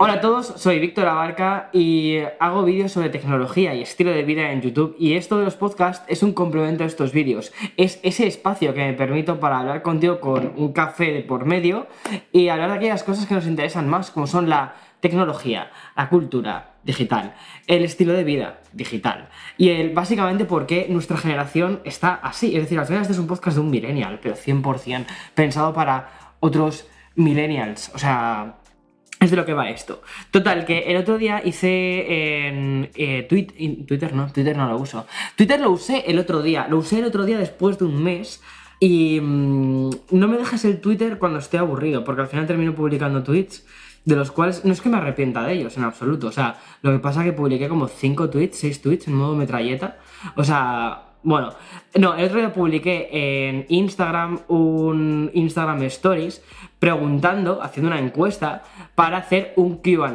Hola a todos, soy Víctor Abarca y hago vídeos sobre tecnología y estilo de vida en YouTube y esto de los podcasts es un complemento a estos vídeos. Es ese espacio que me permito para hablar contigo con un café de por medio y hablar de aquellas cosas que nos interesan más, como son la tecnología, la cultura digital, el estilo de vida digital y el básicamente por qué nuestra generación está así. Es decir, al final este es un podcast de un millennial, pero 100% pensado para otros millennials. O sea, es de lo que va esto. Total, que el otro día hice en eh, Twitter, no, Twitter no lo uso. Twitter lo usé el otro día, lo usé el otro día después de un mes y mm, no me dejes el Twitter cuando esté aburrido, porque al final termino publicando tweets de los cuales no es que me arrepienta de ellos en absoluto. O sea, lo que pasa es que publiqué como 5 tweets, 6 tweets en modo metralleta. O sea, bueno, no, el otro día publiqué en Instagram un Instagram Stories preguntando, haciendo una encuesta para hacer un QA,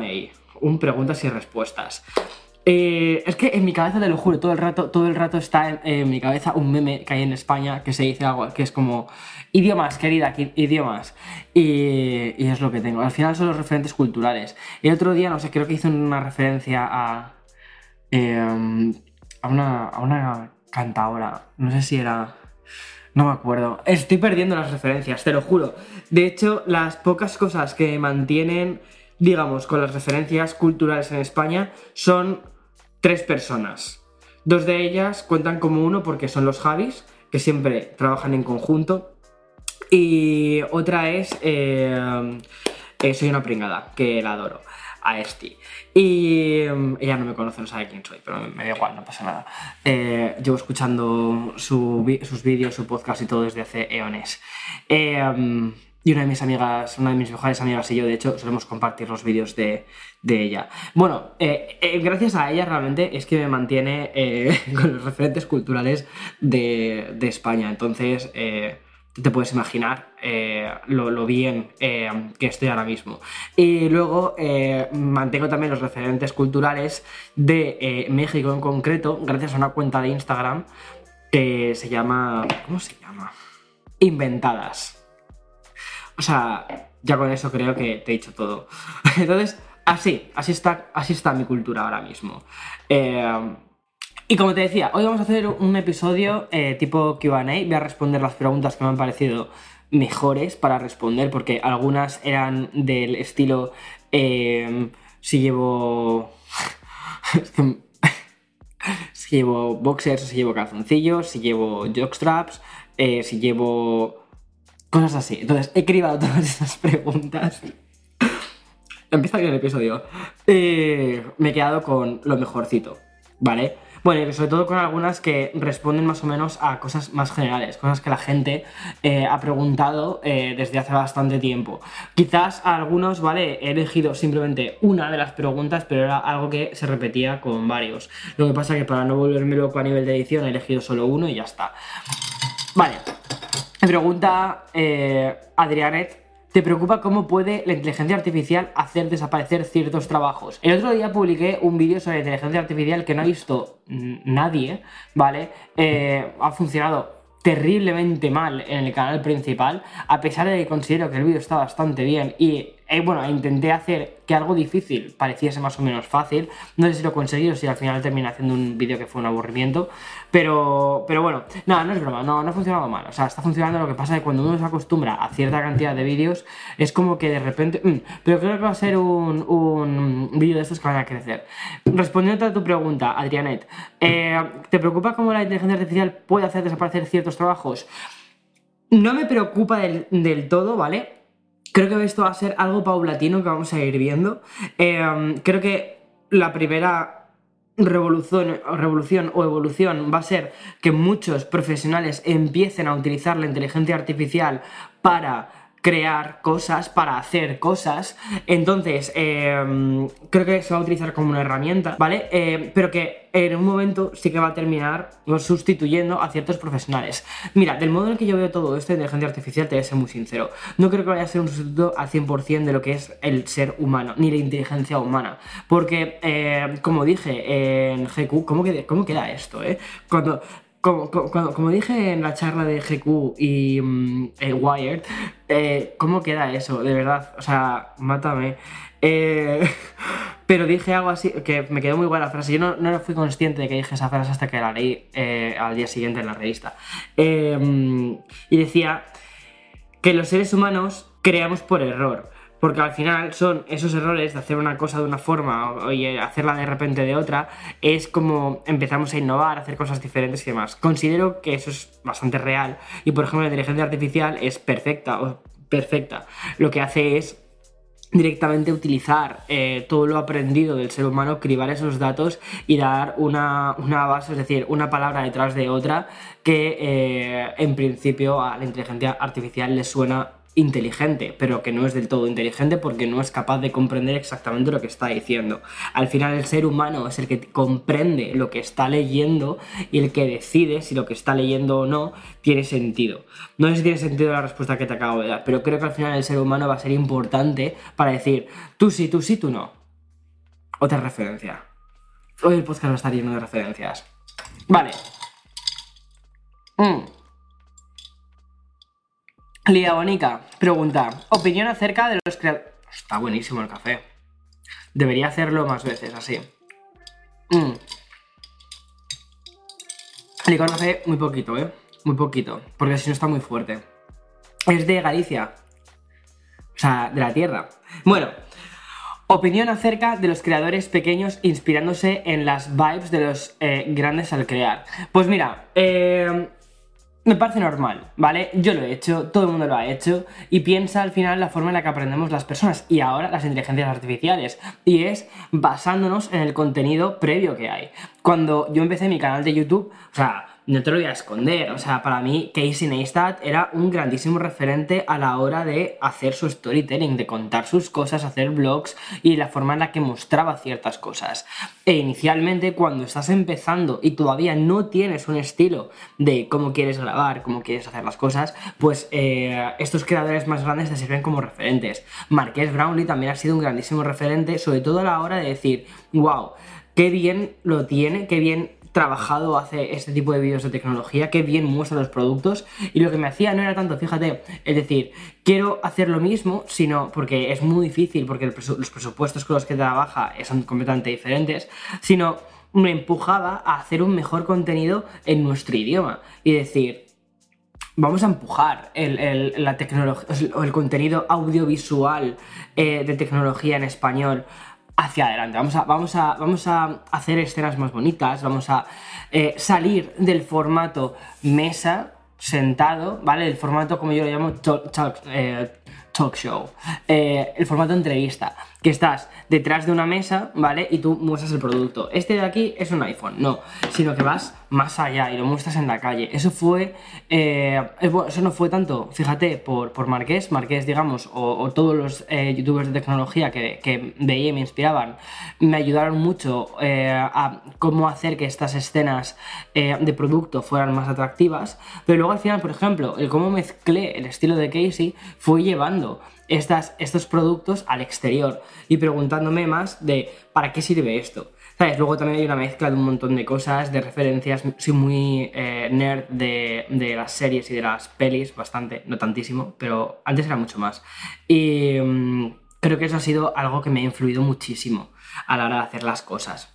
un preguntas y respuestas. Eh, es que en mi cabeza, te lo juro, todo el rato, todo el rato está en, mi cabeza un meme que hay en España que se dice algo que es como idiomas, querida, idiomas. Y, es lo que tengo. Al final son los referentes culturales. El otro día, no sé, creo que hizo una referencia a. Em, a una. a una cantadora. No sé si era. No me acuerdo. Estoy perdiendo las referencias, te lo juro. De hecho, las pocas cosas que mantienen, digamos, con las referencias culturales en España son tres personas. Dos de ellas cuentan como uno porque son los Javis, que siempre trabajan en conjunto. Y otra es eh, eh, Soy una pringada, que la adoro a Esti. Y mm, ella no me conoce, no sabe quién soy, pero me, da igual, no pasa nada. Eh, llevo escuchando sus vídeos, su podcast y todo desde hace eones. Eh, mm, y una de mis amigas, una de mis mejores amigas y yo, de hecho, solemos compartir los vídeos de, ella. Bueno, eh, gracias a ella realmente es que me mantiene con los referentes culturales de, de España. Entonces, te puedes imaginar eh, lo, bien eh, que estoy ahora mismo. Y luego eh, mantengo también los referentes culturales de México en concreto, gracias a una cuenta de Instagram que se llama... ¿Cómo se llama? Inventadas. O sea, ya con eso creo que te he dicho todo. Entonces, así, así está, así está mi cultura ahora mismo. Y como te decía, hoy vamos a hacer un episodio eh, tipo QA. Voy a responder las preguntas que me han parecido mejores para responder, porque algunas eran del estilo em, si llevo. si llevo boxers si llevo calzoncillos, si llevo jockstraps, eh, si llevo. cosas así. Entonces, he cribado todas esas preguntas. Empieza bien el episodio. Eh, me he quedado con lo mejorcito, ¿vale? Bueno, y sobre todo con algunas que responden más o menos a cosas más generales, cosas que la gente eh, ha preguntado eh, desde hace bastante tiempo. Quizás a algunos, ¿vale? He elegido simplemente una de las preguntas, pero era algo que se repetía con varios. Lo que pasa que para no volverme loco a nivel de edición he elegido solo uno y ya está. Vale. Me pregunta eh, Adrianet ¿Te preocupa cómo puede la inteligencia artificial hacer desaparecer ciertos trabajos? El otro día publiqué un vídeo sobre inteligencia artificial que no ha visto nadie, ¿vale? Eh, ha funcionado terriblemente mal en el canal principal, a pesar de que considero que el vídeo está bastante bien y eh, bueno, intenté hacer que algo difícil pareciese más o menos fácil. No sé si lo he conseguido, si al final terminé haciendo un vídeo que fue un aburrimiento. Pero, pero bueno, no, no es broma, no, no ha funcionado mal. O sea, está funcionando. Lo que pasa es que cuando uno se acostumbra a cierta cantidad de vídeos, es como que de repente. Mm, pero creo que va a ser un, un vídeo de estos que van a crecer. Respondiendo a tu pregunta, Adrianet, eh, ¿te preocupa cómo la inteligencia artificial puede hacer desaparecer ciertos trabajos? No me preocupa del, del todo, ¿vale? Creo que esto va a ser algo paulatino que vamos a ir viendo. Em, creo que la primera revolución, revolución o evolución va a ser que muchos profesionales empiecen a utilizar la inteligencia artificial para crear cosas, para hacer cosas. Entonces, em, creo que se va a utilizar como una herramienta, ¿vale? Em, pero que en un momento sí que va a terminar sustituyendo a ciertos profesionales. Mira, del modo en el que yo veo todo esto inteligencia artificial, te voy a ser muy sincero. No creo que vaya a ser un sustituto al 100% de lo que es el ser humano, ni la inteligencia humana. Porque, em, como dije en GQ, ¿cómo, cómo queda esto, eh? Cuando como, como, dije en la charla de GQ y mm, eh, Wired, eh, ¿cómo queda eso? De verdad, o sea, mátame. Eh, pero dije algo así, que me quedó muy buena la frase. Yo no, no fui consciente de que dije esa frase hasta que la leí al día siguiente en la revista. y decía que los seres humanos creamos por error. Porque al final son esos errores de hacer una cosa de una forma y hacerla de repente de otra, es como empezamos a innovar, a hacer cosas diferentes y demás. Considero que eso es bastante real y por ejemplo la inteligencia artificial es perfecta, o perfecta. Lo que hace es directamente utilizar eh, todo lo aprendido del ser humano, cribar esos datos y dar una, base, es decir, una palabra detrás de otra que eh, en principio a la inteligencia artificial le suena inteligente, pero que no es del todo inteligente porque no es capaz de comprender exactamente lo que está diciendo. Al final el ser humano es el que comprende lo que está leyendo y el que decide si lo que está leyendo o no tiene sentido. No sé si tiene sentido la respuesta que te acabo de dar, pero creo que al final el ser humano va a ser importante para decir tú sí, tú sí, tú no. Otra referencia. Hoy el podcast va a estar lleno de referencias. Vale. Mm. Lía Bonica pregunta: Opinión acerca de los creadores. Está buenísimo el café. Debería hacerlo más veces, así. Mm. Licor café muy poquito, ¿eh? Muy poquito, porque si no está muy fuerte. Es de Galicia. O sea, de la tierra. Bueno, opinión acerca de los creadores pequeños inspirándose en las vibes de los eh, grandes al crear. Pues mira, eh, me parece normal, ¿vale? Yo lo he hecho, todo el mundo lo ha hecho y piensa al final la forma en la que aprendemos las personas y ahora las inteligencias artificiales y es basándonos en el contenido previo que hay. Cuando yo empecé mi canal de YouTube, o sea, no te lo voy a esconder, o sea, para mí Casey Neistat era un grandísimo referente a la hora de hacer su storytelling, de contar sus cosas, hacer vlogs y la forma en la que mostraba ciertas cosas. E inicialmente cuando estás empezando y todavía no tienes un estilo de cómo quieres grabar, cómo quieres hacer las cosas, pues eh, estos creadores más grandes te sirven como referentes. Marqués Brownlee también ha sido un grandísimo referente, sobre todo a la hora de decir, wow, qué bien lo tiene, qué bien trabajado hace este tipo de vídeos de tecnología, qué bien muestra los productos. Y lo que me hacía no era tanto, fíjate, es decir, quiero hacer lo mismo, sino porque es muy difícil, porque los presupuestos con los que trabaja son completamente diferentes, sino me empujaba a hacer un mejor contenido en nuestro idioma. Y decir, vamos a empujar el, la tecnología, el contenido audiovisual eh, de tecnología en español hacia adelante. Vamos a, vamos a, vamos a hacer escenas más bonitas, vamos a eh, salir del formato mesa, sentado, ¿vale? El formato, como yo lo llamo, talk, eh, show. Eh, el formato entrevista que estás detrás de una mesa, ¿vale? Y tú muestras el producto. Este de aquí es un iPhone, no, sino que vas más allá y lo muestras en la calle. Eso fue, eh, eso no fue tanto, fíjate, por, por Marqués, Marqués, digamos, o, todos los eh, youtubers de tecnología que, que, veía y me inspiraban, me ayudaron mucho eh, a cómo hacer que estas escenas de producto fueran más atractivas, pero luego al final, por ejemplo, el cómo mezclé el estilo de Casey fue llevando estas, estos productos al exterior y preguntándome más de ¿para qué sirve esto? ¿Sabes? Luego también hay una mezcla de un montón de cosas, de referencias. Soy muy eh, nerd de, de, las series y de las pelis, bastante, no tantísimo, pero antes era mucho más. Y mm, creo que eso ha sido algo que me ha influido muchísimo a la hora de hacer las cosas.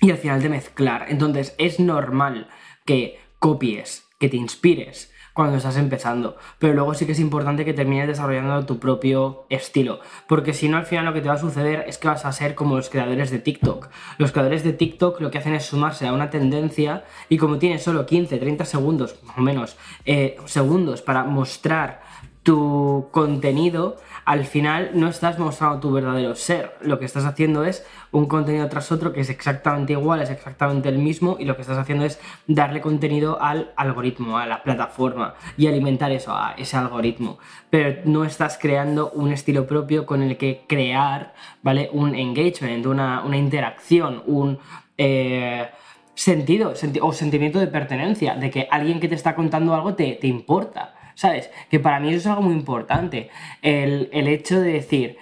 Y al final de mezclar. Entonces es normal que copies, que te inspires cuando estás empezando. Pero luego sí que es importante que termines desarrollando tu propio estilo. Porque si no, al final lo que te va a suceder es que vas a ser como los creadores de TikTok. Los creadores de TikTok lo que hacen es sumarse a una tendencia y como tienes solo 15, 30 segundos, más o menos, eh, segundos para mostrar tu contenido, al final no estás mostrando tu verdadero ser. Lo que estás haciendo es un contenido tras otro que es exactamente igual, es exactamente el mismo y lo que estás haciendo es darle contenido al algoritmo, a la plataforma y alimentar eso, a ese algoritmo. Pero no estás creando un estilo propio con el que crear, ¿vale? Un engagement, una, interacción, un... Eh, sentido o sentimiento de pertenencia, de que alguien que te está contando algo te, te importa. ¿Sabes? Que para mí eso es algo muy importante. El, hecho de decir,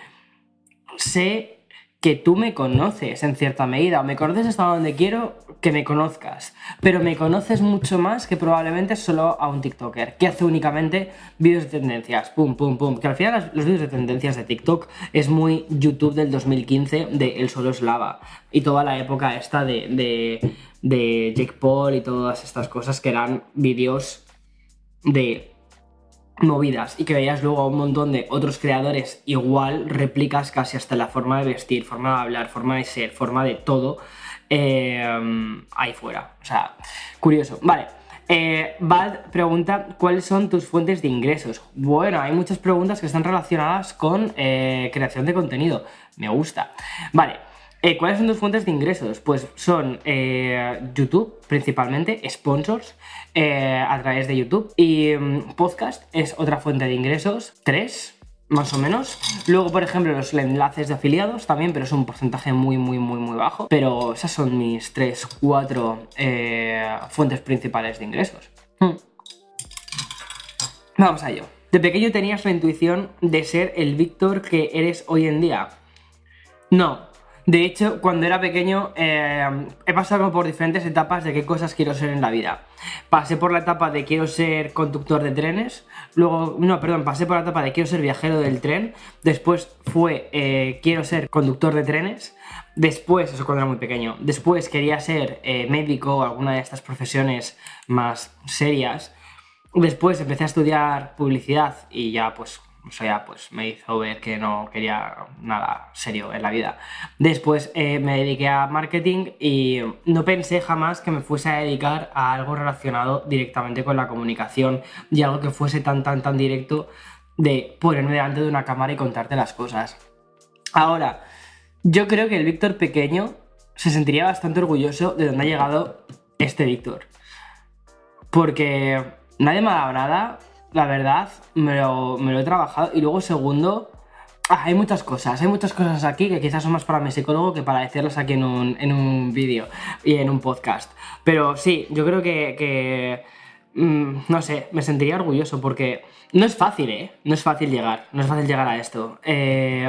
sé que tú me conoces en cierta medida, o me conoces hasta donde quiero que me conozcas, pero me conoces mucho más que probablemente solo a un TikToker, que hace únicamente vídeos de tendencias, pum, pum, pum, que al final los vídeos de tendencias de TikTok es muy YouTube del 2015 de El Solo es Lava, y toda la época esta de, de, de Jake Paul y todas estas cosas que eran vídeos de movidas y que veías luego a un montón de otros creadores igual, replicas casi hasta la forma de vestir, forma de hablar, forma de ser, forma de todo eh, ahí fuera. O sea, curioso. Vale. Eh, pregunta, ¿cuáles son tus fuentes de ingresos? Bueno, hay muchas preguntas que están relacionadas con eh, creación de contenido. Me gusta. Vale. Eh, ¿Cuáles son tus fuentes de ingresos? Pues son YouTube, principalmente, sponsors eh, a través de YouTube. Y mm, podcast es otra fuente de ingresos, tres, más o menos. Luego, por ejemplo, los enlaces de afiliados también, pero es un porcentaje muy, muy, muy, muy bajo. Pero esas son mis tres, cuatro fuentes principales de ingresos. Hmm. Vamos a ello. De pequeño tenías la intuición de ser el Víctor que eres hoy en día. No, de hecho, cuando era pequeño eh, he pasado por diferentes etapas de qué cosas quiero ser en la vida. Pasé por la etapa de quiero ser conductor de trenes, luego, no, perdón, pasé por la etapa de quiero ser viajero del tren, después fue eh, quiero ser conductor de trenes, después, eso cuando era muy pequeño, después quería ser eh, médico o alguna de estas profesiones más serias, después empecé a estudiar publicidad y ya pues o sea, pues me hizo ver que no quería nada serio en la vida. Después eh, me dediqué a marketing y no pensé jamás que me fuese a dedicar a algo relacionado directamente con la comunicación y algo que fuese tan, tan, tan directo de ponerme delante de una cámara y contarte las cosas. Ahora, yo creo que el Víctor pequeño se sentiría bastante orgulloso de donde ha llegado este Víctor. Porque nadie me ha dado nada, la verdad, me lo, he trabajado. Y luego, segundo, ah, hay muchas cosas, hay muchas cosas aquí que quizás son más para mi psicólogo que para decirlas aquí en un, en un vídeo y en un podcast. Pero sí, yo creo que, mm, no sé, me sentiría orgulloso porque no es fácil, ¿eh? No es fácil llegar, no es fácil llegar a esto. Eh,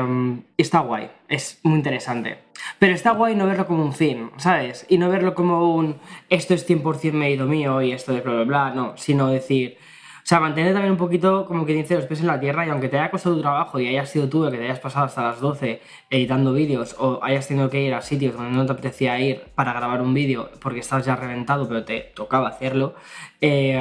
está guay, es muy interesante. Pero está guay no verlo como un fin, ¿sabes? Y no verlo como un esto es 100% mérito mío y esto de bla, bla, bla, no, sino decir o sea, mantener también un poquito, como que dice, los pies en la tierra y aunque te haya costado tu trabajo y hayas sido tú el que te hayas pasado hasta las 12 editando vídeos o hayas tenido que ir a sitios donde no te apetecía ir para grabar un vídeo porque estás ya reventado pero te tocaba hacerlo. Eh,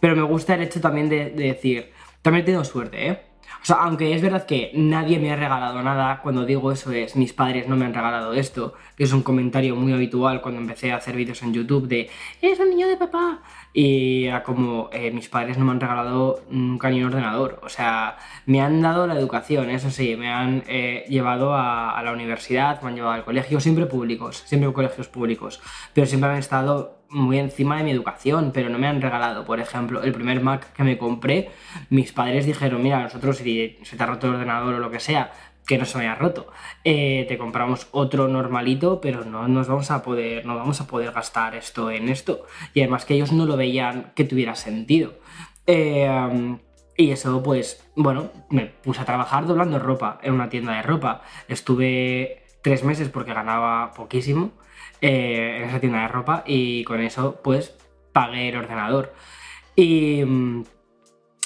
pero me gusta el hecho también de, de decir, también he tenido suerte, ¿eh? O sea, aunque es verdad que nadie me ha regalado nada, cuando digo eso es mis padres no me han regalado esto, que es un comentario muy habitual cuando empecé a hacer vídeos en YouTube de ¡Eres un niño de papá! Y era como, eh, mis padres no me han regalado nunca ni un ordenador. O sea, me han dado la educación, eso sí, me han eh, llevado a, a, la universidad, me han llevado al colegio, siempre públicos, siempre colegios públicos, pero siempre han estado muy encima de mi educación, pero no me han regalado. Por ejemplo, el primer Mac que me compré, mis padres dijeron, mira, nosotros si se te ha roto el ordenador o lo que sea, que no se me haya roto, eh, te compramos otro normalito, pero no nos vamos a poder, no vamos a poder gastar esto en esto. Y además que ellos no lo veían que tuviera sentido. Eh, y eso, pues, bueno, me puse a trabajar doblando ropa en una tienda de ropa. Estuve tres meses porque ganaba poquísimo eh, en esa tienda de ropa y con eso pues pagué el ordenador. Y mm,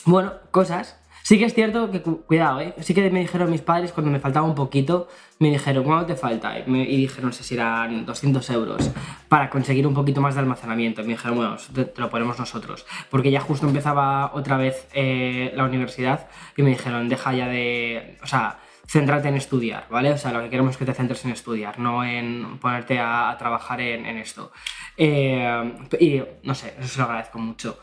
bueno, cosas. Sí que es cierto que, cuidado, ¿eh? Sí que me dijeron mis padres cuando me faltaba un poquito, me dijeron, ¿cuánto te falta? Y, me, dije, no sé si eran 200 euros para conseguir un poquito más de almacenamiento. Me dijeron, bueno, te, lo ponemos nosotros. Porque ya justo empezaba otra vez eh, la universidad y me dijeron, deja ya de... O sea, céntrate en estudiar, ¿vale? O sea, lo que queremos es que te centres en estudiar, no en ponerte a, trabajar en, esto. Eh, y no sé, eso se lo agradezco mucho.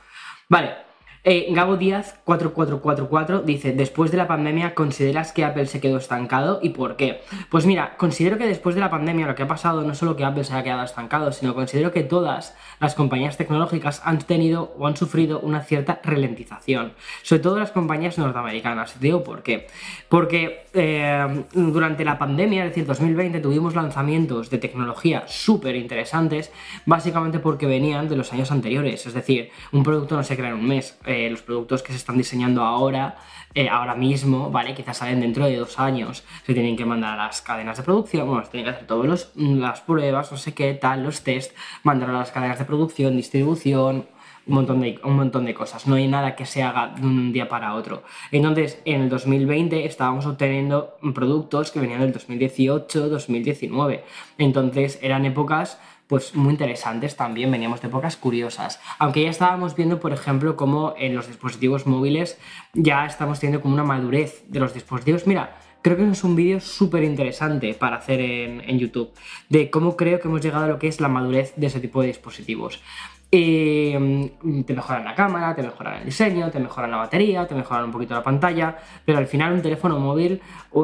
Vale, eh, Gabo Díaz 4444 dice, después de la pandemia, ¿consideras que Apple se quedó estancado y por qué? Pues mira, considero que después de la pandemia lo que ha pasado no solo que Apple se haya quedado estancado, sino considero que todas las compañías tecnológicas han tenido o han sufrido una cierta ralentización. Sobre todo las compañías norteamericanas. Te por qué. Porque eh, durante la pandemia, es decir, 2020, tuvimos lanzamientos de tecnología súper interesantes, básicamente porque venían de los años anteriores. Es decir, un producto no se crea en un mes. Eh, los productos que se están diseñando ahora, eh, ahora mismo, ¿vale? Quizás salen dentro de dos años. Se tienen que mandar a las cadenas de producción, bueno, se tienen que hacer todas las pruebas, no sé qué, tal, los test, mandar a las cadenas de producción, distribución, un montón, de, un montón de cosas. No hay nada que se haga de un día para otro. Entonces, en el 2020 estábamos obteniendo productos que venían del 2018, 2019. Entonces, eran épocas pues muy interesantes también, veníamos de épocas curiosas. Aunque ya estábamos viendo, por ejemplo, cómo en los dispositivos móviles ya estamos teniendo como una madurez de los dispositivos. Mira, creo que es un vídeo súper interesante para hacer en, en, YouTube, de cómo creo que hemos llegado a lo que es la madurez de ese tipo de dispositivos. Mm, te mejoran la cámara, te mejoran el diseño, te mejoran la batería, te mejoran un poquito la pantalla, pero al final un teléfono móvil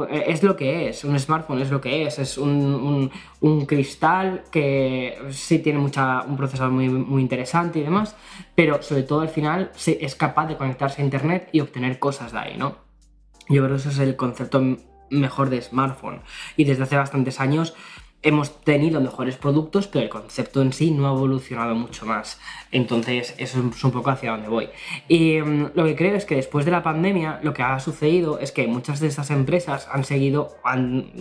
e, es lo que es, un smartphone es lo que es, es un, un, cristal que sí tiene mucha, un procesador muy, muy interesante y demás, pero sobre todo al final es capaz de conectarse a internet y obtener cosas de ahí, ¿no? Yo creo que ese es el concepto mejor de smartphone. Y desde hace bastantes años hemos tenido mejores productos, pero el concepto en sí no ha evolucionado mucho más. Entonces, eso es un poco hacia donde voy. Y mm, lo que creo es que después de la pandemia, lo que ha sucedido es que muchas de estas empresas han seguido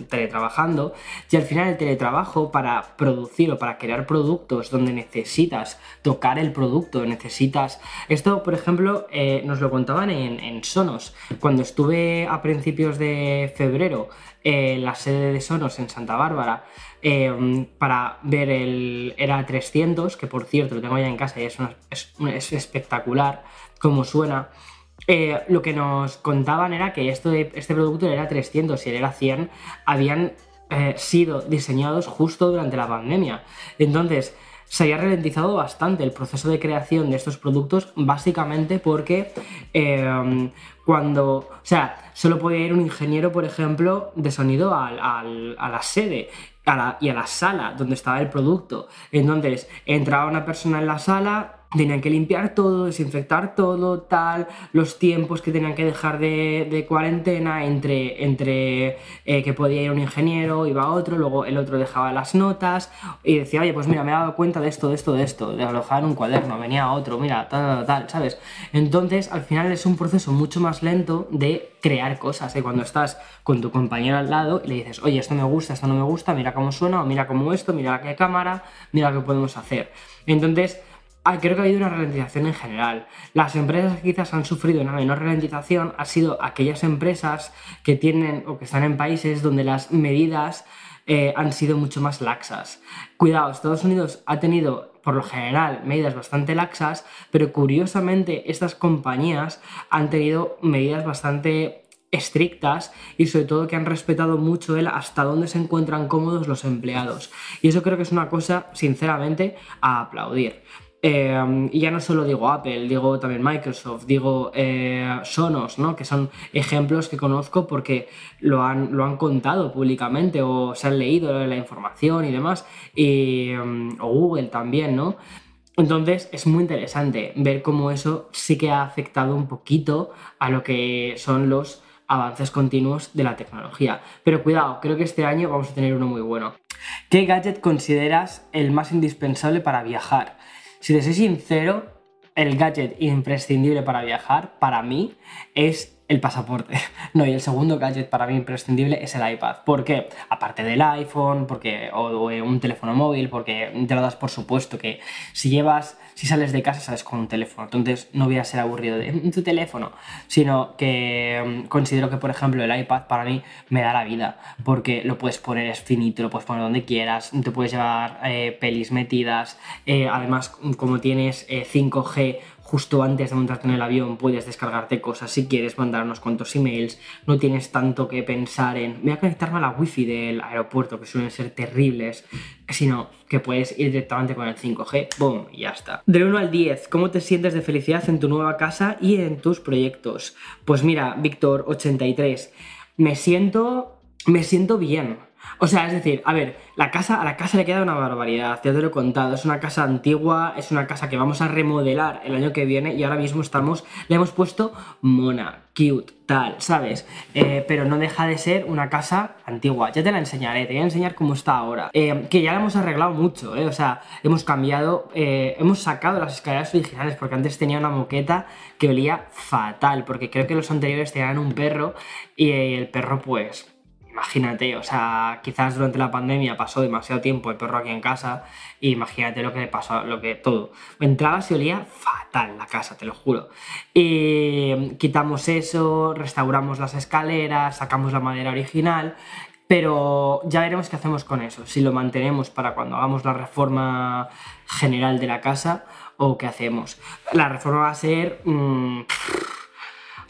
teletrabajando y al final el teletrabajo para producir o para crear productos donde necesitas tocar el producto, necesitas... Esto, por ejemplo, eh, nos lo contaban en, en Sonos. Cuando estuve a principios de febrero en la sede de Sonos en Santa Bárbara, Em, para ver el era 300, que por cierto lo tengo ya en casa y es, es, espectacular como suena. Eh, lo que nos contaban era que esto de, este producto era 300 y el era 100 habían eh, sido diseñados justo durante la pandemia. Entonces, se había ralentizado bastante el proceso de creación de estos productos, básicamente porque em, cuando, o sea, solo podía ir un ingeniero, por ejemplo, de sonido a la sede y a la sala donde estaba el producto. Entonces, entraba una persona en la sala, tenían que limpiar todo, desinfectar todo, tal, los tiempos que tenían que dejar de, cuarentena entre, entre eh, que podía ir un ingeniero, iba otro, luego el otro dejaba las notas y decía, oye, pues mira, me he dado cuenta de esto, de esto, de esto, de alojar un cuaderno, venía otro, mira, tal, tal, tal, ¿sabes? Entonces, al final es un proceso mucho más lento de crear cosas, cuando estás con tu compañero al lado y le dices, oye, esto me gusta, esto no me gusta, mira cómo suena, o mira cómo esto, mira qué cámara, mira qué podemos hacer. Entonces, Ah, creo que ha habido una ralentización en general. Las empresas que quizás han sufrido una menor ralentización han sido aquellas empresas que tienen o que están en países donde las medidas eh, han sido mucho más laxas. Cuidado, Estados Unidos ha tenido por lo general medidas bastante laxas, pero curiosamente estas compañías han tenido medidas bastante estrictas y sobre todo que han respetado mucho el hasta dónde se encuentran cómodos los empleados. Y eso creo que es una cosa, sinceramente, a aplaudir. Em, y ya no solo digo Apple, digo también Microsoft, digo eh, Sonos, ¿no? Que son ejemplos que conozco porque lo han, lo han contado públicamente o se han leído la información y demás. Em, o Google también, ¿no? Entonces es muy interesante ver cómo eso sí que ha afectado un poquito a lo que son los avances continuos de la tecnología. Pero cuidado, creo que este año vamos a tener uno muy bueno. ¿Qué gadget consideras el más indispensable para viajar? Si te soy sincero, el gadget imprescindible para viajar, para mí, es el pasaporte. No, y el segundo gadget para mí imprescindible es el iPad. ¿Por qué? Aparte del iPhone, porque, o, un teléfono móvil, porque te lo das por supuesto que si llevas, si sales de casa sales con un teléfono. Entonces no voy a ser aburrido de mm, tu teléfono, sino que mm, considero que, por ejemplo, el iPad para mí me da la vida, porque lo puedes poner, es finito, lo puedes poner donde quieras, te puedes llevar eh, pelis metidas, eh, además como tienes 5G, eh, justo antes de montarte en el avión puedes descargarte cosas si quieres mandar unos cuantos emails, no tienes tanto que pensar en voy a conectarme a la wifi del aeropuerto que suelen ser terribles, sino que puedes ir directamente con el 5G, boom, y ya está. De 1 al 10, ¿cómo te sientes de felicidad en tu nueva casa y en tus proyectos? Pues mira, Víctor 83, me siento me siento bien O sea, es decir, a ver, la casa, a la casa le queda una barbaridad, ya te lo he contado, es una casa antigua, es una casa que vamos a remodelar el año que viene y ahora mismo estamos, le hemos puesto mona, cute, tal, ¿sabes? Eh, pero no deja de ser una casa antigua, ya te la enseñaré, te voy a enseñar cómo está ahora, eh, que ya la hemos arreglado mucho, ¿eh? O sea, hemos cambiado, eh, hemos sacado las escaleras originales porque antes tenía una moqueta que olía fatal, porque creo que los anteriores tenían un perro y el perro pues imagínate, o sea, quizás durante la pandemia pasó demasiado tiempo el perro aquí en casa, y imagínate lo que le pasó, lo que todo. Entraba y olía fatal la casa, te lo juro. Y quitamos eso, restauramos las escaleras, sacamos la madera original, pero ya veremos qué hacemos con eso, si lo mantenemos para cuando hagamos la reforma general de la casa o qué hacemos. La reforma va a ser... O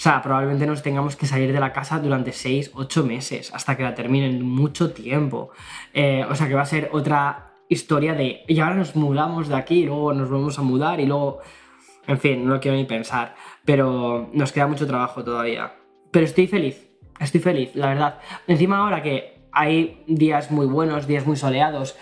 sea, probablemente nos tengamos que salir de la casa durante 6, 8 meses, hasta que la terminen, mucho tiempo. Eh, o sea, que va a ser otra historia de, y ahora nos mudamos de aquí, luego nos volvemos a mudar, y luego, en fin, no lo quiero ni pensar, pero nos queda mucho trabajo todavía. Pero estoy feliz, estoy feliz, la verdad. Encima ahora que hay días muy buenos, días muy soleados,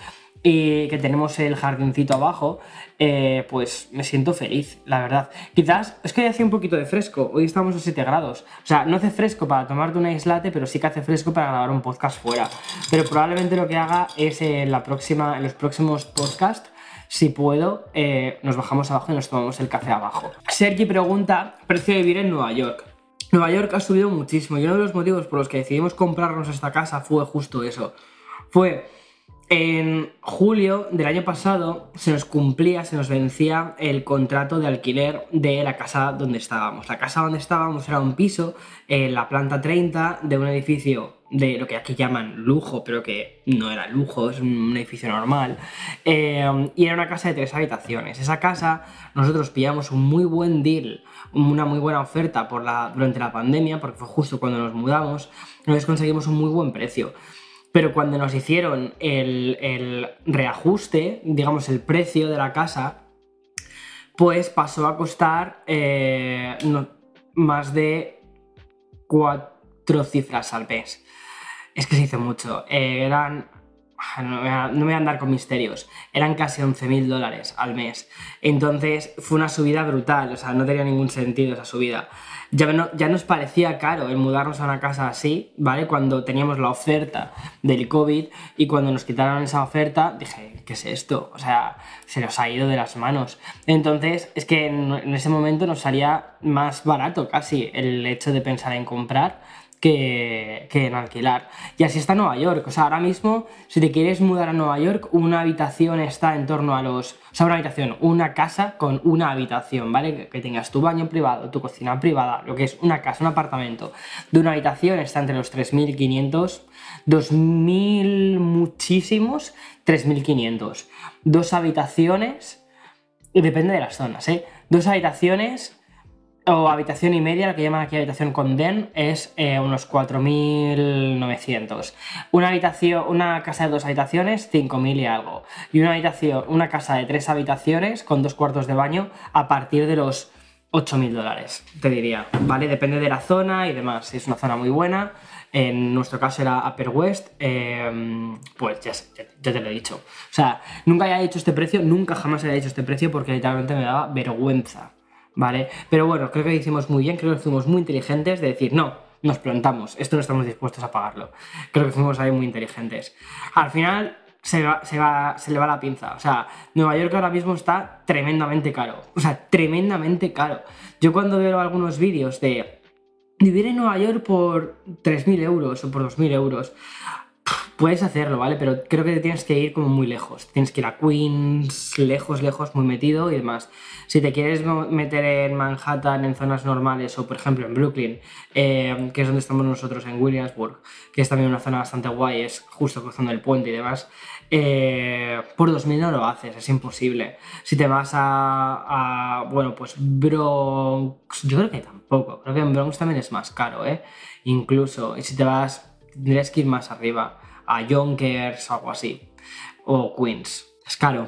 y que tenemos el jardincito abajo, eh, pues me siento feliz, la verdad. Quizás es que hoy hace un poquito de fresco, hoy estamos a 7 grados. O sea, no hace fresco para tomarte una islate, pero sí que hace fresco para grabar un podcast fuera. Pero probablemente lo que haga es en, la próxima, en los próximos podcasts, si puedo, eh, nos bajamos abajo y nos tomamos el café abajo. Sergi pregunta, precio de vivir en Nueva York. Nueva York ha subido muchísimo y uno de los motivos por los que decidimos comprarnos esta casa fue justo eso. Fue en julio del año pasado se nos cumplía, se nos vencía el contrato de alquiler de la casa donde estábamos. La casa donde estábamos era un piso en la planta 30 de un edificio de lo que aquí llaman lujo, pero que no era lujo, es un edificio normal. Eh, y era una casa de tres habitaciones. Esa casa nosotros pillamos un muy buen deal, una muy buena oferta durante la pandemia, porque fue justo cuando nos mudamos. Entonces conseguimos un muy buen precio. Pero cuando nos hicieron el, reajuste, digamos el precio de la casa, pues pasó a costar eh, más de cuatro cifras al mes. Es que se hizo mucho. Eh, eran. No me, voy a, andar con misterios. Eran casi 11.000 dólares al mes. Entonces fue una subida brutal. O sea, no tenía ningún sentido esa subida ya, nos parecía caro el mudarnos a una casa así, ¿vale? Cuando teníamos la oferta del COVID y cuando nos quitaron esa oferta, dije, ¿qué es esto? O sea, se nos ha ido de las manos. Entonces, es que en, en ese momento nos salía más barato casi el hecho de pensar en comprar que, en alquilar. Y así está Nueva York. O sea, ahora mismo, si te quieres mudar a Nueva York, una habitación está en torno a los. O sea, una habitación, una casa con una habitación, ¿vale? Que, tengas tu baño privado, tu cocina privada, lo que es una casa, un apartamento de una habitación está entre los 3.500, 2.000 muchísimos, 3.500. Dos habitaciones, y depende de las zonas, ¿eh? Dos habitaciones o habitación y media, lo que llaman aquí habitación con den, es eh, unos 4.900. Una habitación, una casa de dos habitaciones, 5.000 y algo. Y una habitación, una casa de tres habitaciones con dos cuartos de baño a partir de los 8.000 dólares, te diría, ¿vale? Depende de la zona y demás. Si es una zona muy buena, en nuestro caso era Upper West, em, pues ya, ya, te lo he dicho. O sea, nunca haya dicho este precio, nunca jamás haya dicho este precio porque literalmente me daba vergüenza. ¿Vale? Pero bueno, creo que hicimos muy bien, creo que fuimos muy inteligentes de decir, no, nos plantamos, esto no estamos dispuestos a pagarlo. Creo que fuimos ahí muy inteligentes. Al final se, va, se, va, se le va la pinza, o sea, Nueva York ahora mismo está tremendamente caro, o sea, tremendamente caro. Yo cuando veo algunos vídeos de vivir en Nueva York por 3.000 euros o por 2.000 euros, Puedes hacerlo, ¿vale? Pero creo que tienes que ir como muy lejos. Tienes que ir a Queens, lejos, lejos, muy metido y demás. Si te quieres meter en Manhattan, en zonas normales, o por ejemplo en Brooklyn, eh, que es donde estamos nosotros, en Williamsburg, que es también una zona bastante guay, es justo cruzando el puente y demás, eh, por 2.000 no lo haces, es imposible. Si te vas a, a, bueno, pues Bronx, yo creo que tampoco, creo que en Bronx también es más caro, ¿eh? Incluso, y si te vas, tendrías que ir más arriba a Yonkers o algo así. O Queens. Es caro.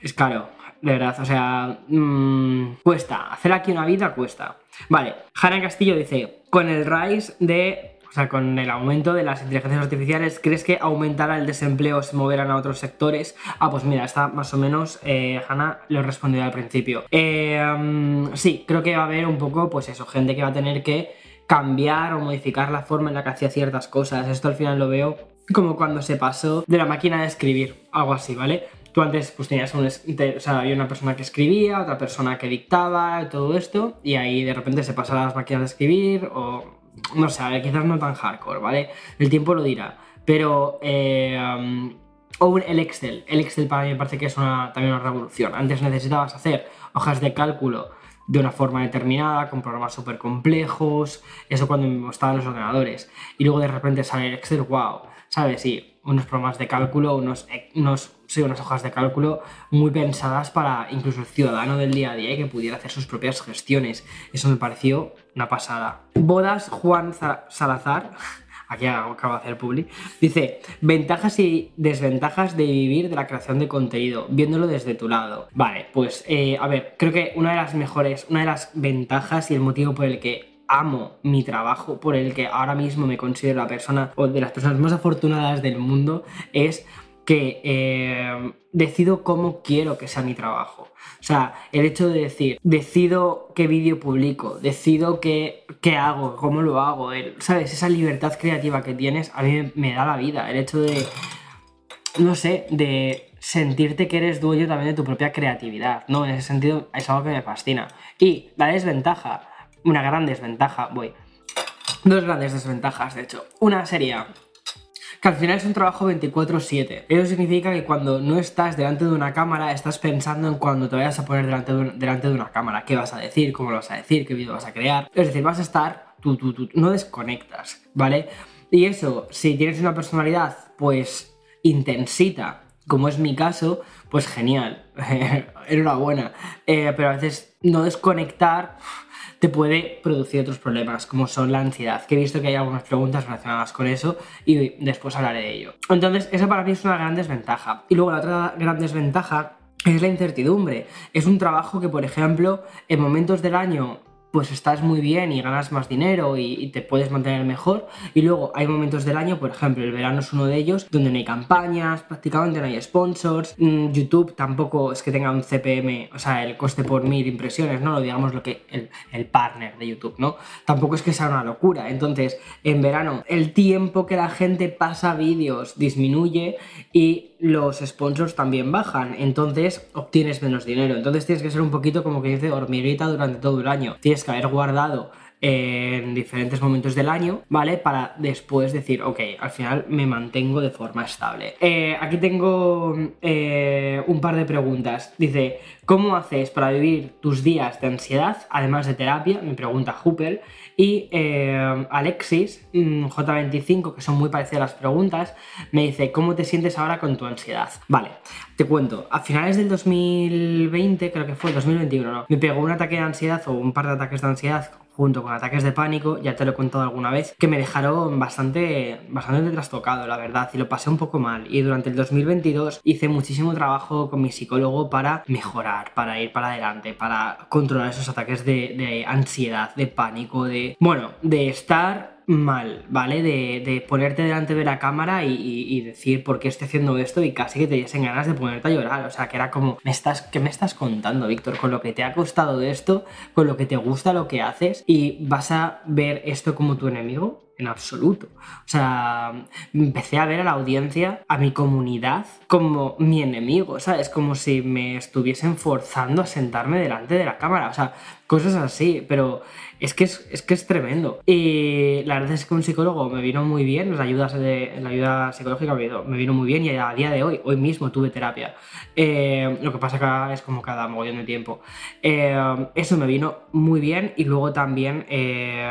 Es caro. De verdad, o sea, mmm, cuesta. Hacer aquí una vida cuesta. Vale, Jana Castillo dice, con el Rise de O sea, con el aumento de las inteligencias artificiales, ¿crees que aumentará el desempleo o se moverán a otros sectores? Ah, pues mira, está más o menos, eh, Hanna lo he respondido al principio. Eh, mm, sí, creo que va a haber un poco, pues eso, gente que va a tener que cambiar o modificar la forma en la que hacía ciertas cosas. Esto al final lo veo como cuando se pasó de la máquina de escribir, algo así, ¿vale? Tú antes pues tenías un, o sea, había una persona que escribía, otra persona que dictaba, todo esto, y ahí de repente se pasa a las máquinas de escribir, o no sé, quizás no tan hardcore, ¿vale? El tiempo lo dirá, pero... Eh, um, o el Excel. El Excel para mí me parece que es una, también una revolución. Antes necesitabas hacer hojas de cálculo de una forma determinada, con programas súper complejos, eso cuando estaban los ordenadores. Y luego de repente sale el Excel, wow, ¿sabes? Sí, unos programas de cálculo, unos, unos, sí, unas hojas de cálculo muy pensadas para incluso el ciudadano del día a día que pudiera hacer sus propias gestiones. Eso me pareció una pasada. Bodas Juan Salazar. Aquí acabo de hacer public. Dice, ventajas y desventajas de vivir de la creación de contenido, viéndolo desde tu lado. Vale, pues eh, a ver, creo que una de las mejores, una de las ventajas y el motivo por el que amo mi trabajo, por el que ahora mismo me considero la persona o de las personas más afortunadas del mundo, es que eh, decido cómo quiero que sea mi trabajo. O sea, el hecho de decir, decido qué vídeo publico, decido qué, qué, hago, cómo lo hago, ¿sabes? Esa libertad creativa que tienes a mí me da la vida. El hecho de, no sé, de sentirte que eres dueño también de tu propia creatividad, ¿no? En ese sentido es algo que me fascina. Y la desventaja una gran desventaja, voy. Dos grandes desventajas, de hecho. Una sería que al final es un trabajo 24/7. Eso significa que cuando no estás delante de una cámara, estás pensando en cuando te vayas a poner delante de, delante de una cámara. ¿Qué vas a decir? ¿Cómo lo vas a decir? ¿Qué vídeo vas a crear? Es decir, vas a estar, tú, tú, tú, no desconectas, ¿vale? Y eso, si tienes una personalidad, pues intensita, como es mi caso, pues genial, enhorabuena. Eh, pero a veces no desconectar te puede producir otros problemas, como son la ansiedad, que he visto que hay algunas preguntas relacionadas con eso y después hablaré de ello. Entonces, esa para mí es una gran desventaja. Y luego la otra gran desventaja es la incertidumbre. Es un trabajo que, por ejemplo, en momentos del año pues estás muy bien y ganas más dinero y, te puedes mantener mejor. Y luego hay momentos del año, por ejemplo, el verano es uno de ellos, donde no hay campañas, prácticamente no hay sponsors. Mm, YouTube tampoco es que tenga un CPM, o sea, el coste por mil impresiones, ¿no? Lo digamos lo que el, el partner de YouTube, ¿no? Tampoco es que sea una locura. Entonces, en verano, el tiempo que la gente pasa vídeos disminuye y los sponsors también bajan, entonces obtienes menos dinero. Entonces tienes que ser un poquito como que dice hormiguita durante todo el año. Tienes que haber guardado en diferentes momentos del año, ¿vale? Para después decir, ok, al final me mantengo de forma estable. Eh, aquí tengo eh, un par de preguntas. Dice, ¿cómo haces para vivir tus días de ansiedad, además de terapia? Me pregunta Hooper. Y eh, Alexis, mm, J25, que son muy parecidas las preguntas, me dice, ¿cómo te sientes ahora con tu ansiedad? Vale, te cuento, a finales del 2020, creo que fue, 2021, ¿no? Me pegó un ataque de ansiedad o un par de ataques de ansiedad junto con ataques de pánico, ya te lo he contado alguna vez, que me dejaron bastante, bastante trastocado, la verdad, y lo pasé un poco mal. Y durante el 2022 hice muchísimo trabajo con mi psicólogo para mejorar, para ir para adelante, para controlar esos ataques de, de ansiedad, de pánico, de... Bueno, de estar mal, ¿vale? De, ponerte delante de la cámara y, decir por qué estoy haciendo esto y casi que te diesen ganas de ponerte a llorar. O sea, que era como, ¿me estás, ¿qué me estás contando, Víctor? Con lo que te ha costado de esto, con lo que te gusta lo que haces y vas a ver esto como tu enemigo en absoluto. O sea, empecé a ver a la audiencia, a mi comunidad, como mi enemigo, ¿sabes? Como si me estuviesen forzando a sentarme delante de la cámara. O sea, cosas así, pero es que es, que es tremendo. Y la verdad es que un psicólogo me vino muy bien, la ayuda, de, la ayuda psicológica me vino, muy bien y a día de hoy, hoy mismo tuve terapia. Eh, lo que pasa que es como cada mogollón de tiempo. Eh, eso me vino muy bien y luego también, eh,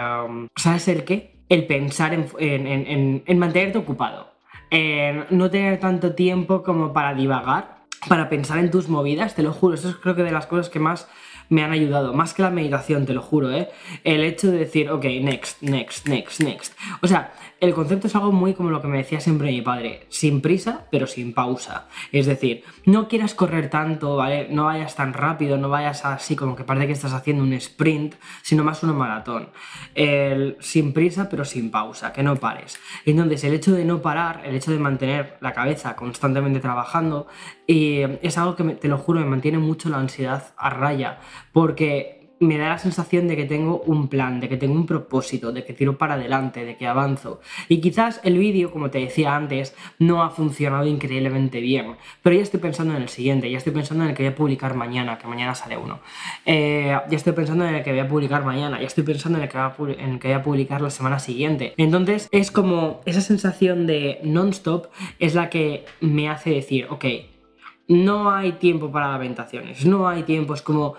¿sabes el qué? el pensar en, mantenerte ocupado, en no tener tanto tiempo como para divagar, para pensar en tus movidas, te lo juro, eso es creo que de las cosas que más me han ayudado, más que la meditación, te lo juro, ¿eh? El hecho de decir, ok, next, next, next, next. O sea, el concepto es algo muy como lo que me decía siempre mi padre, sin prisa, pero sin pausa. Es decir, no quieras correr tanto, ¿vale? No vayas tan rápido, no vayas así como que parece que estás haciendo un sprint, sino más un maratón. El, sin prisa, pero sin pausa, que no pares. Entonces, el hecho de no parar, el hecho de mantener la cabeza constantemente trabajando, eh, es algo que, te lo juro, me mantiene mucho la ansiedad a raya, porque me da la sensación de que tengo un plan, de que tengo un propósito, de que tiro para adelante, de que avanzo. Y quizás el vídeo, como te decía antes, no ha funcionado increíblemente bien, pero ya estoy pensando en el siguiente, ya estoy pensando en el que voy a publicar mañana, que mañana sale uno. Eh, ya estoy pensando en el que voy a publicar mañana, ya estoy pensando en el, que en el que voy a publicar la semana siguiente. Entonces es como esa sensación de non-stop es la que me hace decir, ok, no hay tiempo para lamentaciones, no hay tiempo, es como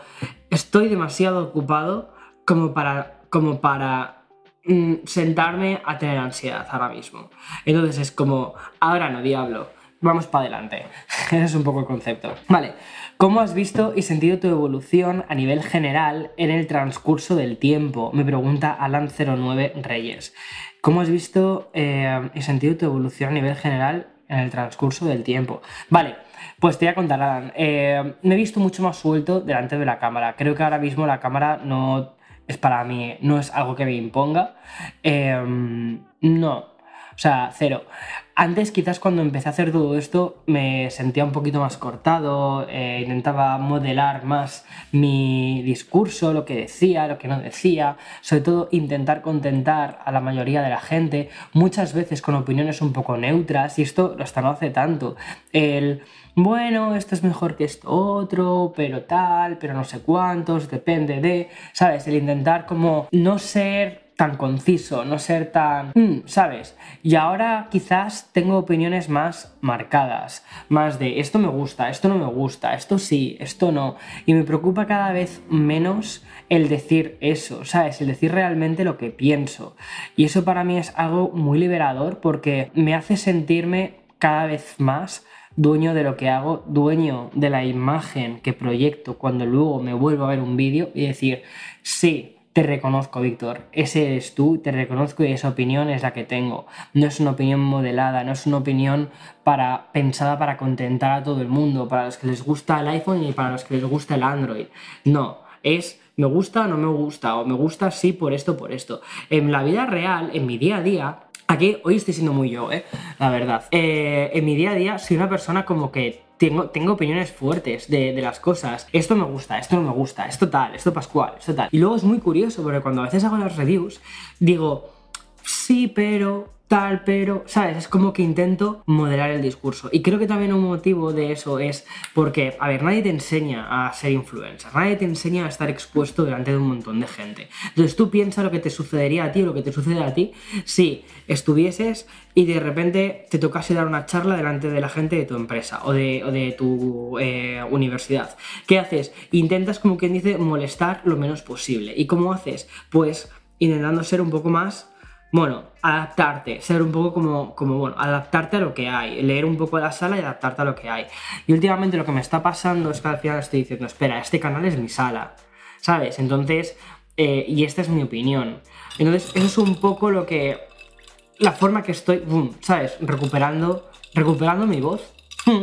estoy demasiado ocupado como para, como para mm, sentarme a tener ansiedad ahora mismo. Entonces es como, ahora no, diablo, vamos para adelante. Ese es un poco el concepto. Vale, ¿cómo has visto y sentido tu evolución a nivel general en el transcurso del tiempo? Me pregunta Alan09 Reyes. ¿Cómo has visto eh, y sentido tu evolución a nivel general en el transcurso del tiempo? Vale. Pues te voy a contar, Alan. Eh, me he visto mucho más suelto delante de la cámara. Creo que ahora mismo la cámara no es para mí, no es algo que me imponga. Eh, no, o sea, cero. Antes quizás cuando empecé a hacer todo esto me sentía un poquito más cortado, eh, intentaba modelar más mi discurso, lo que decía, lo que no decía, sobre todo intentar contentar a la mayoría de la gente, muchas veces con opiniones un poco neutras y esto hasta no hace tanto. El bueno, esto es mejor que esto otro, pero tal, pero no sé cuántos, depende de, ¿sabes? El intentar como no ser tan conciso, no ser tan... Mm, ¿Sabes? Y ahora quizás tengo opiniones más marcadas, más de esto me gusta, esto no me gusta, esto sí, esto no. Y me preocupa cada vez menos el decir eso, ¿sabes? El decir realmente lo que pienso. Y eso para mí es algo muy liberador porque me hace sentirme cada vez más dueño de lo que hago, dueño de la imagen que proyecto cuando luego me vuelvo a ver un vídeo y decir, sí, te reconozco, Víctor, ese eres tú, te reconozco y esa opinión es la que tengo. No es una opinión modelada, no es una opinión para, pensada para contentar a todo el mundo, para los que les gusta el iPhone y para los que les gusta el Android. No, es me gusta o no me gusta, o me gusta sí por esto, por esto. En la vida real, en mi día a día, Aquí hoy estoy siendo muy yo, ¿eh? La verdad. Eh, en mi día a día soy una persona como que tengo, tengo opiniones fuertes de, de, las cosas. Esto me gusta, esto no me gusta, esto tal, esto pascual, esto tal. Y luego es muy curioso porque cuando a veces hago las reviews, digo, sí, pero tal, pero, ¿sabes? Es como que intento modelar el discurso. Y creo que también un motivo de eso es porque, a ver, nadie te enseña a ser influencer, nadie te enseña a estar expuesto delante de un montón de gente. Entonces tú piensas lo que te sucedería a ti o lo que te sucede a ti si estuvieses y de repente te tocase dar una charla delante de la gente de tu empresa o de, tu eh, universidad. ¿Qué haces? Intentas, como quien dice, molestar lo menos posible. ¿Y cómo haces? Pues intentando ser un poco más bueno, adaptarte, ser un poco como, como, bueno, adaptarte a lo que hay, leer un poco la sala y adaptarte a lo que hay. Y últimamente lo que me está pasando es que al final estoy diciendo, espera, este canal es mi sala, ¿sabes? Entonces, eh, y esta es mi opinión. Entonces, eso es un poco lo que, la forma que estoy, boom, ¿sabes? Recuperando, recuperando mi voz. Hmm.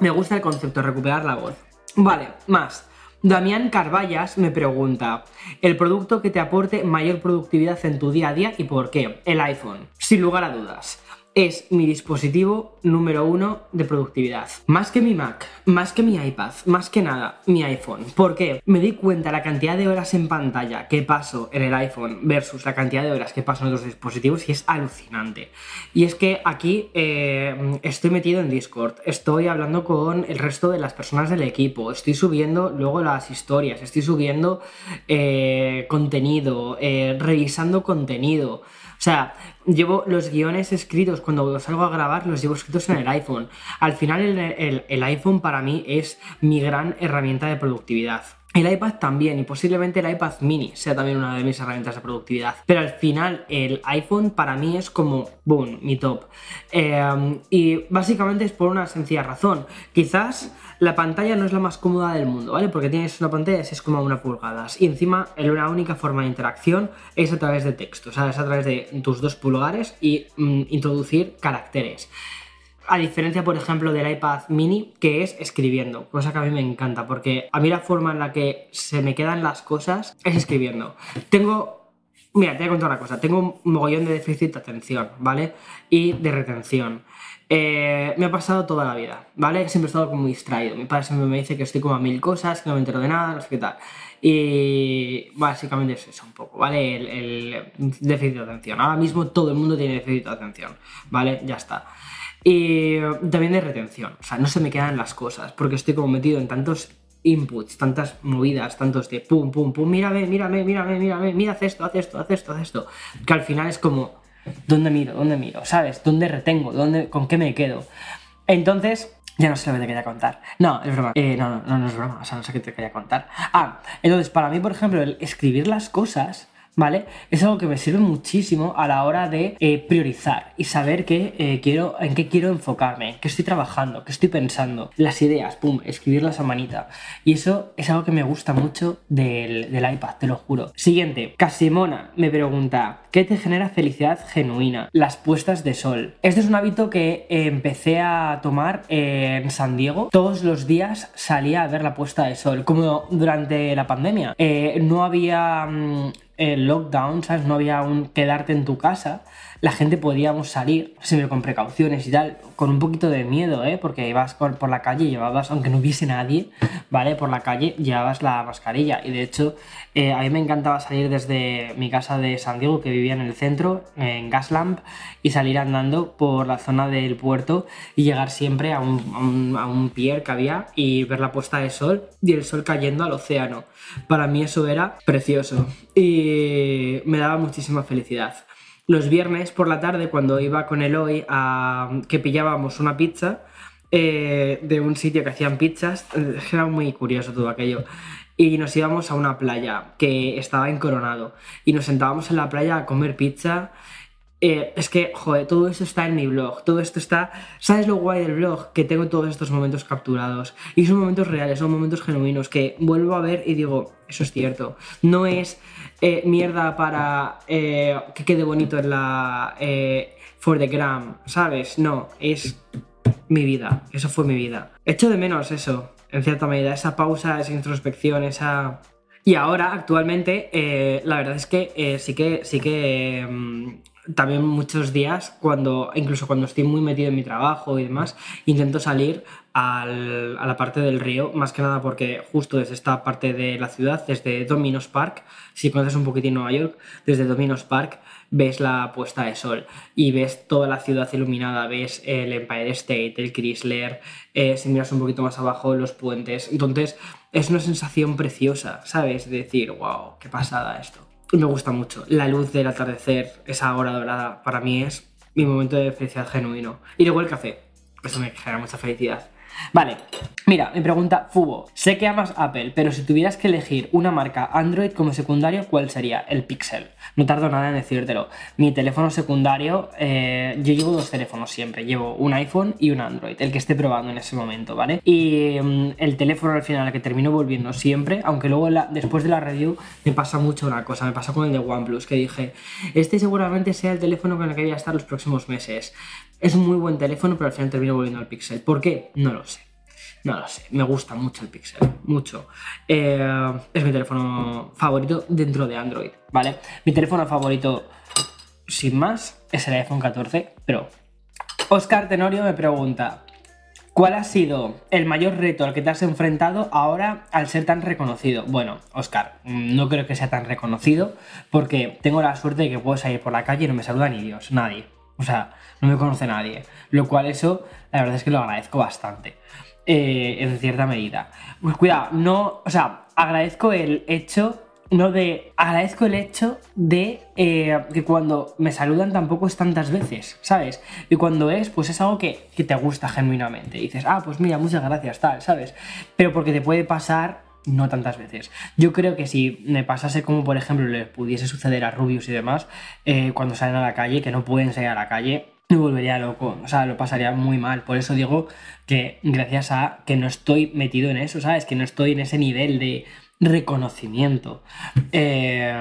Me gusta el concepto, recuperar la voz. Vale, más. Damián Carballas me pregunta, el producto que te aporte mayor productividad en tu día a día y por qué. El iPhone, sin lugar a dudas es mi dispositivo número uno de productividad. Más que mi Mac, más que mi iPad, más que nada, mi iPhone. ¿Por qué? Me di cuenta la cantidad de horas en pantalla que paso en el iPhone versus la cantidad de horas que paso en otros dispositivos y es alucinante. Y es que aquí eh, estoy metido en Discord, estoy hablando con el resto de las personas del equipo, estoy subiendo luego las historias, estoy subiendo eh, contenido, eh, revisando contenido. O sea, llevo los guiones escritos cuando salgo a grabar, los llevo escritos en el iPhone. Al final el, iPhone para mí es mi gran herramienta de productividad. El iPad también, y posiblemente el iPad mini sea también una de mis herramientas de productividad. Pero al final, el iPhone para mí es como, boom, mi top. Eh, y básicamente es por una sencilla razón. Quizás la pantalla no es la más cómoda del mundo, ¿vale? Porque tienes una pantalla de 6,1 pulgadas. Y encima, la única forma de interacción es a través de texto, ¿sabes? A través de tus dos pulgares y mm, introducir caracteres. A diferencia, por ejemplo, del iPad mini, que es escribiendo, cosa que a mí me encanta, porque a mí la forma en la que se me quedan las cosas es escribiendo. Tengo Mira, te voy a contar una cosa. Tengo un mogollón de déficit de atención, ¿vale? Y de retención. Eh, me ha pasado toda la vida, ¿vale? Siempre he estado como distraído. Mi padre siempre me dice que estoy como a mil cosas, que no me entero de nada, no sé qué tal. Y básicamente es eso un poco, ¿vale? El, el déficit de atención. Ahora mismo todo el mundo tiene déficit de atención, ¿vale? Ya está. Y también de retención, o sea, no se me quedan las cosas, porque estoy como metido en tantos inputs, tantas movidas, tantos de pum, pum, pum, mírame, mírame, mírame, mírame, mira, haz esto, haz esto, haz esto, haz esto, que al final es como, ¿dónde miro? ¿Dónde miro? ¿Sabes? ¿Dónde retengo? ¿Dónde, ¿Con qué me quedo? Entonces, ya no sé lo que te quería contar. No, es broma. Eh, no, no, no, no es broma. O sea, no sé qué te quería contar. Ah, entonces, para mí, por ejemplo, el escribir las cosas ¿vale? Es algo que me sirve muchísimo a la hora de eh, priorizar y saber qué, eh, quiero, en qué quiero enfocarme, en qué estoy trabajando, qué estoy pensando, las ideas, pum, escribirlas a manita. Y eso es algo que me gusta mucho del, iPad, te lo juro. Siguiente, Casimona me pregunta, ¿qué te genera felicidad genuina? Las puestas de sol. Este es un hábito que empecé a tomar en San Diego. Todos los días salía a ver la puesta de sol, como durante la pandemia. Eh, no había mm, el lockdown, ¿sabes? No había un quedarte en tu casa, la gente podíamos salir, siempre con precauciones y tal, con un poquito de miedo, ¿eh? Porque ibas por la calle llevabas, aunque no hubiese nadie, ¿vale? Por la calle llevabas la mascarilla. Y de hecho, eh, a mí me encantaba salir desde mi casa de San Diego, que vivía en el centro, en Gaslamp, y salir andando por la zona del puerto y llegar siempre a un, a un pier que había y ver la puesta de sol y el sol cayendo al océano. Para mí eso era precioso y me daba muchísima felicidad. Los viernes por la tarde, cuando iba con Eloy a que pillábamos una pizza eh, de un sitio que hacían pizzas, eh, era muy curioso todo aquello. Y nos íbamos a una playa que estaba en Coronado y nos sentábamos en la playa a comer pizza eh, es que, joder, todo esto está en mi blog, todo esto está... ¿Sabes lo guay del blog? Que tengo todos estos momentos capturados. Y son momentos reales, son momentos genuinos que vuelvo a ver y digo, eso es cierto. No es eh, mierda para eh, que quede bonito en la... for the gram, ¿sabes? No, es mi vida, eso fue mi vida. Echo de menos eso, en cierta medida, esa pausa, esa introspección, esa... Y ahora, actualmente, la verdad es que sí que, sí que mm, también muchos días, cuando, incluso cuando estoy muy metido en mi trabajo y demás, intento salir al, a la parte del río, más que nada porque justo desde esta parte de la ciudad, desde Dominos Park, si conoces un poquitín Nueva York, desde Dominos Park ves la puesta de sol y ves toda la ciudad iluminada, ves el Empire State, el Chrysler, eh, si miras un poquito más abajo los puentes, entonces es una sensación preciosa, ¿sabes? De decir, wow, qué pasada esto me gusta mucho. La luz del atardecer, esa hora dorada, para mí es mi momento de felicidad genuino. Y luego el café, eso me genera mucha felicidad. Vale, mira, me pregunta Fubo. Sé que amas Apple, pero si tuvieras que elegir una marca Android como secundario, ¿cuál sería? El Pixel. No tardo nada en decírtelo. Mi teléfono secundario, eh, yo llevo dos teléfonos siempre. Llevo un iPhone y un Android, el que esté probando en ese momento, ¿vale? Y mm, el teléfono al final, que termino volviendo siempre, aunque luego después de la review me pasa mucho una cosa. Me pasa con el de OnePlus, que dije, este seguramente sea el teléfono con el que voy a estar los próximos meses. Es un muy buen teléfono, pero al final termino volviendo al Pixel. ¿Por qué? No lo sé. No lo sé, me gusta mucho el Pixel, mucho. Eh, es mi teléfono favorito dentro de Android, ¿vale? Mi teléfono favorito, sin más, es el iPhone 14 Pro. Oscar Tenorio me pregunta, ¿cuál ha sido el mayor reto al que te has enfrentado ahora al ser tan reconocido? Bueno, Oscar, no creo que sea tan reconocido porque tengo la suerte de que puedo salir por la calle y no me saluda ni Dios, nadie. O sea, no me conoce nadie. Lo cual eso, la verdad es que lo agradezco bastante. Eh, en cierta medida. Pues cuidado, no, o sea, agradezco el hecho, no de, agradezco el hecho de eh, que cuando me saludan tampoco es tantas veces, ¿sabes? Y cuando es, pues es algo que, que te gusta genuinamente. Dices, ah, pues mira, muchas gracias, tal, ¿sabes? Pero porque te puede pasar no tantas veces. Yo creo que si me pasase como, por ejemplo, le pudiese suceder a Rubius y demás, eh, cuando salen a la calle, que no pueden salir a la calle, me volvería loco, o sea, lo pasaría muy mal. Por eso digo que gracias a que no estoy metido en eso, ¿sabes? Que no estoy en ese nivel de reconocimiento. Eh,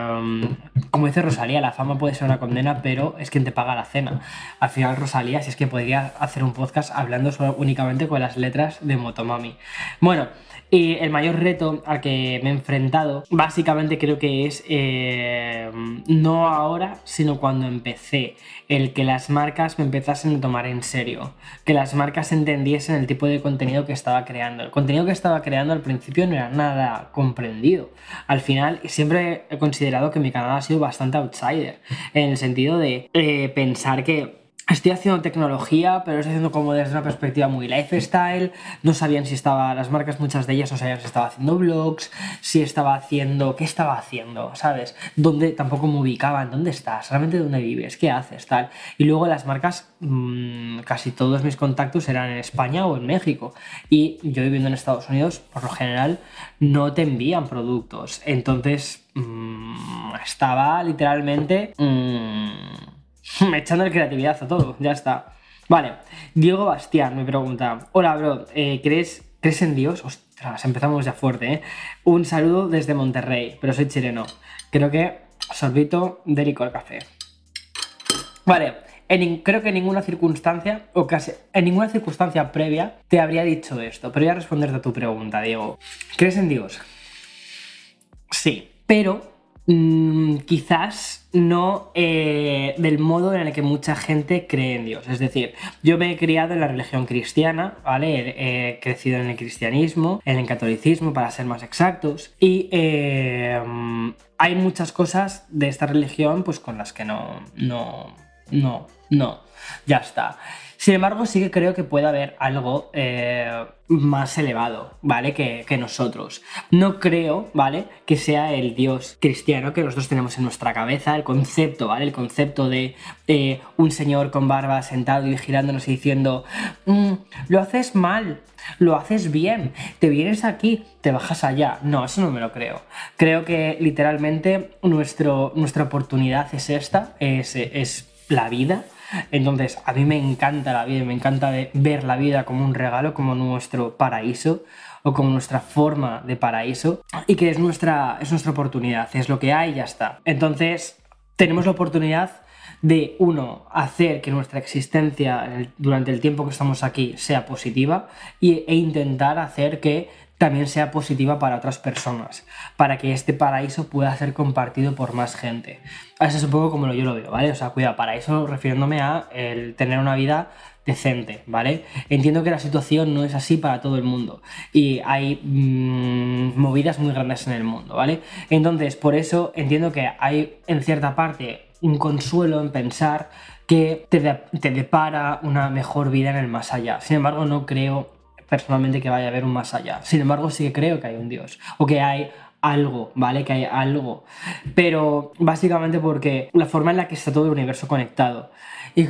como dice Rosalía, la fama puede ser una condena, pero es quien te paga la cena. Al final, Rosalía, si es que podría hacer un podcast hablando solo, únicamente con las letras de Motomami. Bueno, y el mayor reto al que me he enfrentado, básicamente creo que es eh, no ahora, sino cuando empecé, el que las marcas me empezasen a tomar en serio, que las marcas entendiesen el tipo de contenido que estaba creando. El contenido que estaba creando al principio no era nada comprendido. Al final, siempre he considerado que mi canal ha sido bastante outsider, en el sentido de eh, pensar que Estoy haciendo tecnología, pero estoy haciendo como desde una perspectiva muy lifestyle. No sabían si estaba, las marcas, muchas de ellas no sabían si estaba haciendo blogs, si estaba haciendo, qué estaba haciendo, ¿sabes? Dónde tampoco me ubicaban, dónde estás, realmente dónde vives, qué haces, tal. Y luego las marcas, mmm, casi todos mis contactos eran en España o en México. Y yo viviendo en Estados Unidos, por lo general, no te envían productos. Entonces, mmm, estaba literalmente. Mmm, echando creatividad a todo, ya está. Vale, Diego Bastián me pregunta, hola bro, eh, ¿crees, ¿crees en Dios? Ostras, empezamos ya fuerte, ¿eh? Un saludo desde Monterrey, pero soy chileno. Creo que sorbito de licor café. Vale, creo que en ninguna circunstancia, o casi en ninguna circunstancia previa, te habría dicho esto, pero voy a responderte a tu pregunta, Diego. ¿Crees en Dios? Sí, pero Mm, quizás no eh, del modo en el que mucha gente cree en Dios. Es decir, yo me he criado en la religión cristiana, ¿vale? He, crecido en el cristianismo, en el catolicismo, para ser más exactos, y eh, hay muchas cosas de esta religión pues con las que no, no, no, no, ya está. Sin embargo, sí que creo que puede haber algo eh, más elevado, ¿vale? Que, nosotros. No creo, ¿vale? Que sea el Dios cristiano que nosotros tenemos en nuestra cabeza, el concepto, ¿vale? El concepto de eh, un señor con barba sentado y vigilándonos y diciendo, mm, lo haces mal, lo haces bien, te vienes aquí, te bajas allá. No, eso no me lo creo. Creo que literalmente nuestra oportunidad es esta, es, es la vida entonces, a mí me encanta la vida, me encanta ver la vida como un regalo, como nuestro paraíso o como nuestra forma de paraíso y que es nuestra, es nuestra oportunidad, es lo que hay y ya está. Entonces, tenemos la oportunidad de, uno, hacer que nuestra existencia durante el tiempo que estamos aquí sea positiva e intentar hacer que también sea positiva para otras personas, para que este paraíso pueda ser compartido por más gente. Eso es un poco como yo lo veo, ¿vale? O sea, cuidado, paraíso refiriéndome a el tener una vida decente, ¿vale? Entiendo que la situación no es así para todo el mundo y hay mmm, movidas muy grandes en el mundo, ¿vale? Entonces, por eso entiendo que hay en cierta parte un consuelo en pensar que te, de, te depara una mejor vida en el más allá. Sin embargo, no creo personalmente que vaya a haber un más allá. Sin embargo, sí que creo que hay un Dios. O que hay algo, ¿vale? Que hay algo. Pero básicamente porque la forma en la que está todo el universo conectado. Y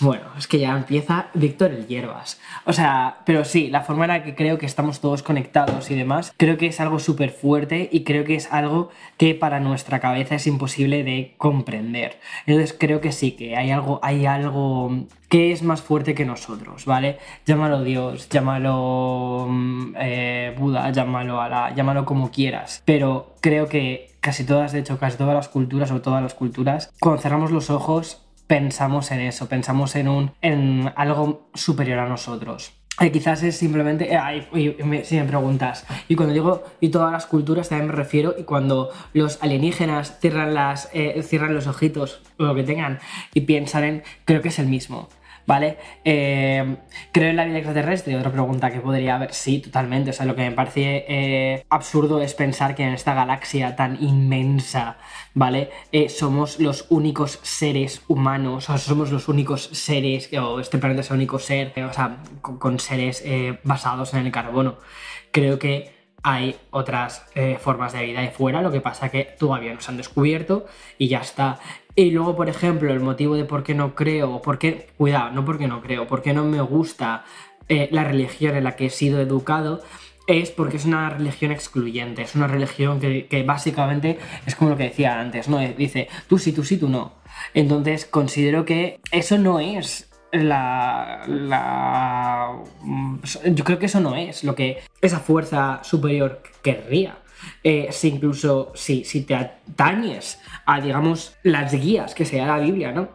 bueno, es que ya empieza Víctor el Hierbas. O sea, pero sí, la forma en la que creo que estamos todos conectados y demás, creo que es algo súper fuerte y creo que es algo que para nuestra cabeza es imposible de comprender. Entonces creo que sí, que hay algo, hay algo que es más fuerte que nosotros, ¿vale? Llámalo Dios, llámalo mm, eh, Buda, llámalo Alá, llámalo como quieras. Pero creo que casi todas, de hecho, casi todas las culturas o todas las culturas, cuando cerramos los ojos pensamos en eso, pensamos en, un, en algo superior a nosotros. Y quizás es simplemente, eh, si me preguntas, y cuando digo y todas las culturas también me refiero, y cuando los alienígenas cierran, las, eh, cierran los ojitos o lo que tengan y piensan en, creo que es el mismo. ¿Vale? Eh, ¿Creo en la vida extraterrestre? Otra pregunta que podría haber, sí, totalmente. O sea, lo que me parece eh, absurdo es pensar que en esta galaxia tan inmensa, ¿vale? Eh, somos los únicos seres humanos, o somos los únicos seres, o este planeta es el único ser, o sea, con, seres basados en el carbono. Creo que hay otras formas de vida de fuera, lo que pasa que todavía no se han descubierto y ya está. Y luego, por ejemplo, el motivo de por qué no creo, por qué, cuidado, no porque no creo, por qué no me gusta eh, la religión en la que he sido educado, es porque es una religión excluyente, es una religión que, básicamente es como lo que decía antes, ¿no? Dice, tú sí, tú sí, tú no. Entonces considero que eso no es la, la, Yo creo que eso no es lo que esa fuerza superior querría. Eh, si incluso si, si te atañes a, digamos, las guías que se da la Biblia, ¿no?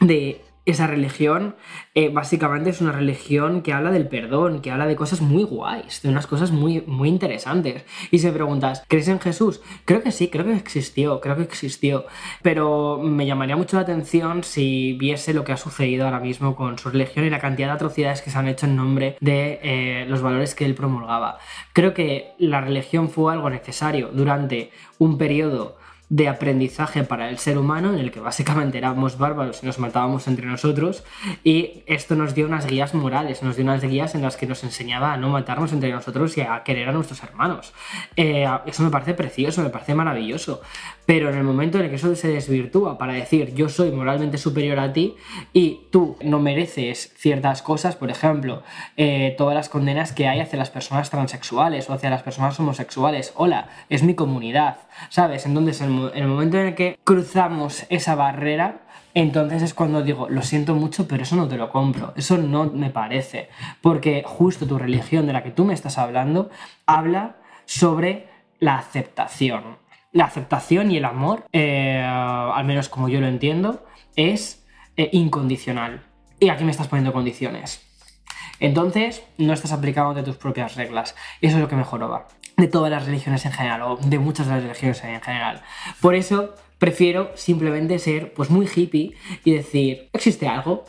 De esa religión eh, básicamente es una religión que habla del perdón, que habla de cosas muy guays, de unas cosas muy, muy interesantes. Y si me preguntas, ¿crees en Jesús? Creo que sí, creo que existió, creo que existió. Pero me llamaría mucho la atención si viese lo que ha sucedido ahora mismo con su religión y la cantidad de atrocidades que se han hecho en nombre de eh, los valores que él promulgaba. Creo que la religión fue algo necesario durante un periodo de aprendizaje para el ser humano, en el que básicamente éramos bárbaros y nos matábamos entre nosotros, y esto nos dio unas guías morales, nos dio unas guías en las que nos enseñaba a no matarnos entre nosotros y a querer a nuestros hermanos. Eh, eso me parece precioso, me parece maravilloso, pero en el momento en el que eso se desvirtúa para decir yo soy moralmente superior a ti y tú no mereces ciertas cosas, por ejemplo, eh, todas las condenas que hay hacia las personas transexuales o hacia las personas homosexuales, hola, es mi comunidad, ¿sabes? Entonces, en el momento en el que cruzamos esa barrera, entonces es cuando digo, lo siento mucho, pero eso no te lo compro, eso no me parece, porque justo tu religión de la que tú me estás hablando habla sobre la aceptación. La aceptación y el amor, eh, al menos como yo lo entiendo, es eh, incondicional. Y aquí me estás poniendo condiciones. Entonces, no estás aplicando de tus propias reglas. Eso es lo que me joroba de todas las religiones en general, o de muchas de las religiones en general. Por eso prefiero simplemente ser pues muy hippie y decir, ¿existe algo?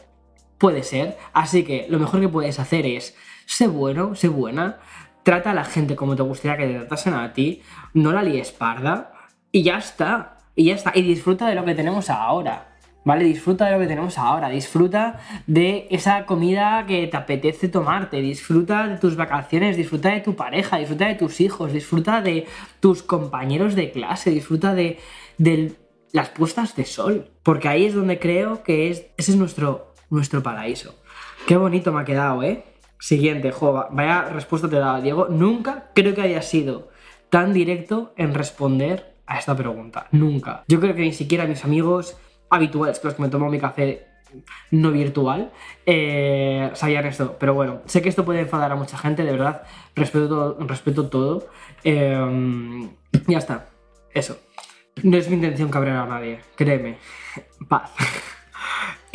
Puede ser. Así que lo mejor que puedes hacer es, sé bueno, sé buena, trata a la gente como te gustaría que te tratasen a ti, no la líes parda, y ya está. Y ya está. Y disfruta de lo que tenemos ahora. ¿vale? Disfruta de lo que tenemos ahora, disfruta de esa comida que te apetece tomarte, disfruta de tus vacaciones, disfruta de tu pareja, disfruta de tus hijos, disfruta de tus compañeros de clase, disfruta de, las puestas de sol, porque ahí es donde creo que es, ese es nuestro, nuestro paraíso. Qué bonito me ha quedado, ¿eh? Siguiente, jo, vaya respuesta te dado, Diego. Nunca creo que haya sido tan directo en responder a esta pregunta. Nunca. Yo creo que ni siquiera mis amigos habituales con los que me tomo mi café no virtual eh, sabían esto. Pero bueno, sé que esto puede enfadar a mucha gente, de verdad. Respeto todo. Respeto todo. Eh, ya está. Eso. No es mi intención cabrear a nadie, créeme. Paz.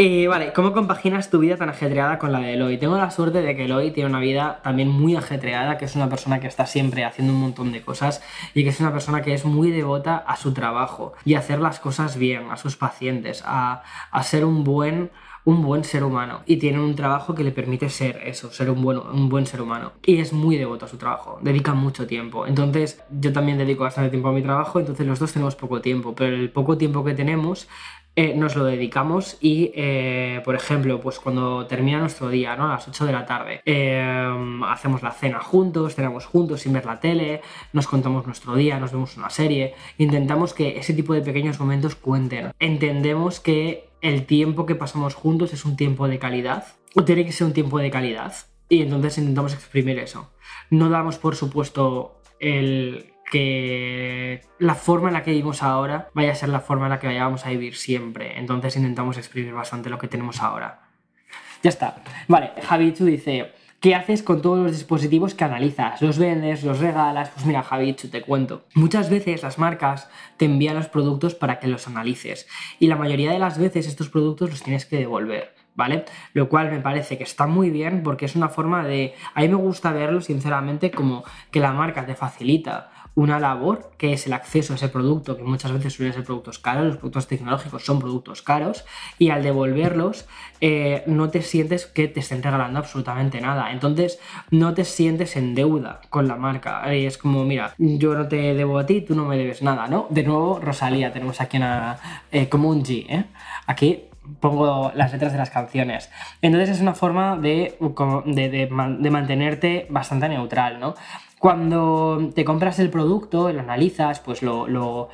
Eh, vale, ¿cómo compaginas tu vida tan ajetreada con la de Eloy? Tengo la suerte de que Eloy tiene una vida también muy ajetreada, que es una persona que está siempre haciendo un montón de cosas y que es una persona que es muy devota a su trabajo y a hacer las cosas bien, a sus pacientes, a, ser un buen un buen ser humano y tiene un trabajo que le permite ser eso, ser un buen, un buen ser humano. Y es muy devoto a su trabajo, dedica mucho tiempo. Entonces yo también dedico bastante tiempo a mi trabajo, entonces los dos tenemos poco tiempo, pero el poco tiempo que tenemos eh, nos lo dedicamos y, eh, por ejemplo, pues cuando termina nuestro día, ¿no? A las 8 de la tarde, eh, hacemos la cena juntos, cenamos juntos sin ver la tele, nos contamos nuestro día, nos vemos una serie, intentamos que ese tipo de pequeños momentos cuenten. Entendemos que el tiempo que pasamos juntos es un tiempo de calidad, o tiene que ser un tiempo de calidad, y entonces intentamos exprimir eso. No damos por supuesto el que la forma en la que vivimos ahora vaya a ser la forma en la que vayamos a vivir siempre. Entonces intentamos exprimir bastante lo que tenemos ahora. Ya está. Vale, Javichu dice, ¿qué haces con todos los dispositivos que analizas? ¿Los vendes? ¿Los regalas? Pues mira, Javichu, te cuento. Muchas veces las marcas te envían los productos para que los analices. Y la mayoría de las veces estos productos los tienes que devolver. ¿vale? Lo cual me parece que está muy bien porque es una forma de... A mí me gusta verlo, sinceramente, como que la marca te facilita una labor que es el acceso a ese producto, que muchas veces suelen ser productos caros, los productos tecnológicos son productos caros, y al devolverlos eh, no te sientes que te estén regalando absolutamente nada. Entonces no te sientes en deuda con la marca. Es como, mira, yo no te debo a ti, tú no me debes nada, ¿no? De nuevo, Rosalía, tenemos aquí una, eh, como un G, ¿eh? Aquí pongo las letras de las canciones. Entonces es una forma de, de, de mantenerte bastante neutral, ¿no? Cuando te compras el producto, lo analizas, pues lo,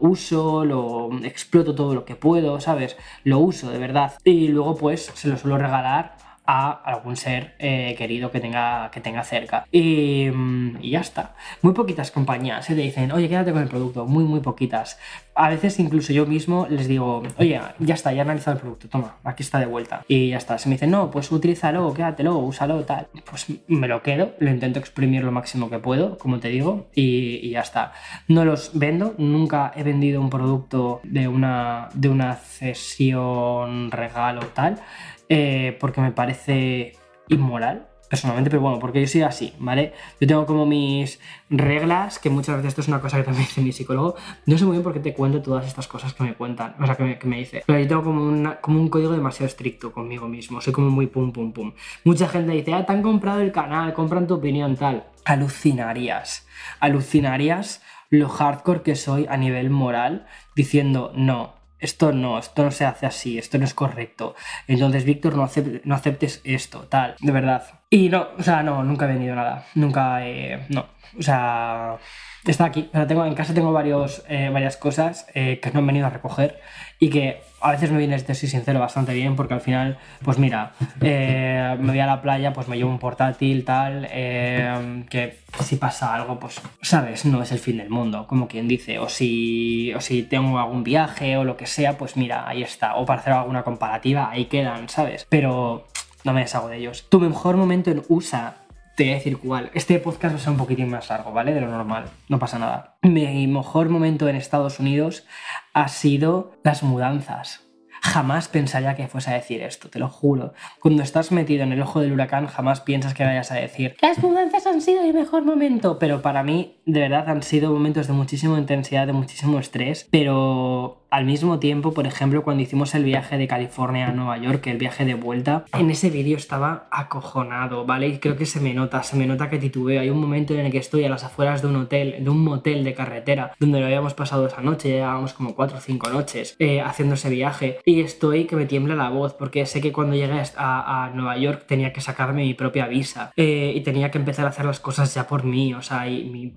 uso, lo exploto todo lo que puedo, ¿sabes? Lo uso de verdad. Y luego pues se lo suelo regalar a algún ser eh, querido que tenga, que tenga cerca. Y, mm, ya está. Muy poquitas compañías se te dicen, oye, quédate con el producto. Muy, muy poquitas. A veces incluso yo mismo les digo, oye, ya está, ya he analizado el producto, toma, aquí está de vuelta. Y ya está. Se me dicen, no, pues utilízalo, quédatelo, úsalo, tal. Pues me lo quedo, lo intento exprimir lo máximo que puedo, como te digo, y, y ya está. No los vendo, nunca he vendido un producto de una, de una cesión, regalo, tal. Eh, porque me parece inmoral, personalmente, pero bueno, porque yo soy así, ¿vale? Yo tengo como mis reglas, que muchas veces esto es una cosa que también dice mi psicólogo. No sé muy bien por qué te cuento todas estas cosas que me cuentan, o sea, que me, dice. Pero yo tengo como, como un código demasiado estricto conmigo mismo, soy como muy pum, pum, pum. Mucha gente dice, ah, te han comprado el canal, compran tu opinión, tal. Alucinarías, alucinarías lo hardcore que soy a nivel moral, diciendo, no, esto no, esto no se hace así, esto no es correcto. Entonces, Víctor, no, no aceptes esto, tal, de verdad. Y no, o sea, no, nunca he venido nada, nunca, eh, no, o sea, está aquí. O sea, tengo, en casa tengo varios, eh, varias cosas eh, que no han venido a recoger y que a veces me viene, este soy sincero, bastante bien porque al final, pues mira, eh, me voy a la playa, pues me llevo un portátil, tal, que si pasa algo, pues, sabes, no es el fin del mundo, como quien dice, o si, o si tengo algún viaje o lo que sea, pues mira, ahí está, o para hacer alguna comparativa, ahí quedan, ¿sabes? Pero no me deshago de ellos. Tu mejor momento en USA te voy a decir cuál. Este podcast va a ser un poquitín más largo, ¿vale? De lo normal. No pasa nada. Mi mejor momento en Estados Unidos ha sido las mudanzas. Jamás pensaría que fuese a decir esto, te lo juro. Cuando estás metido en el ojo del huracán, jamás piensas que vayas a decir las mudanzas han sido mi mejor momento. Pero para mí, de verdad, han sido momentos de muchísima intensidad, de muchísimo estrés. Pero al mismo tiempo, por ejemplo, cuando hicimos el viaje de California a Nueva York, el viaje de vuelta, en ese vídeo estaba acojonado, ¿vale? Y creo que se me nota, se me nota que titubeo. Hay un momento en el que estoy a las afueras de un hotel, de un motel de carretera, donde lo habíamos pasado esa noche, llevábamos como cuatro o cinco noches eh, haciendo ese viaje. Y estoy que me tiembla la voz, porque sé que cuando llegué a, Nueva York tenía que sacarme mi propia visa eh, y tenía que empezar a hacer las cosas ya por mí, o sea, y,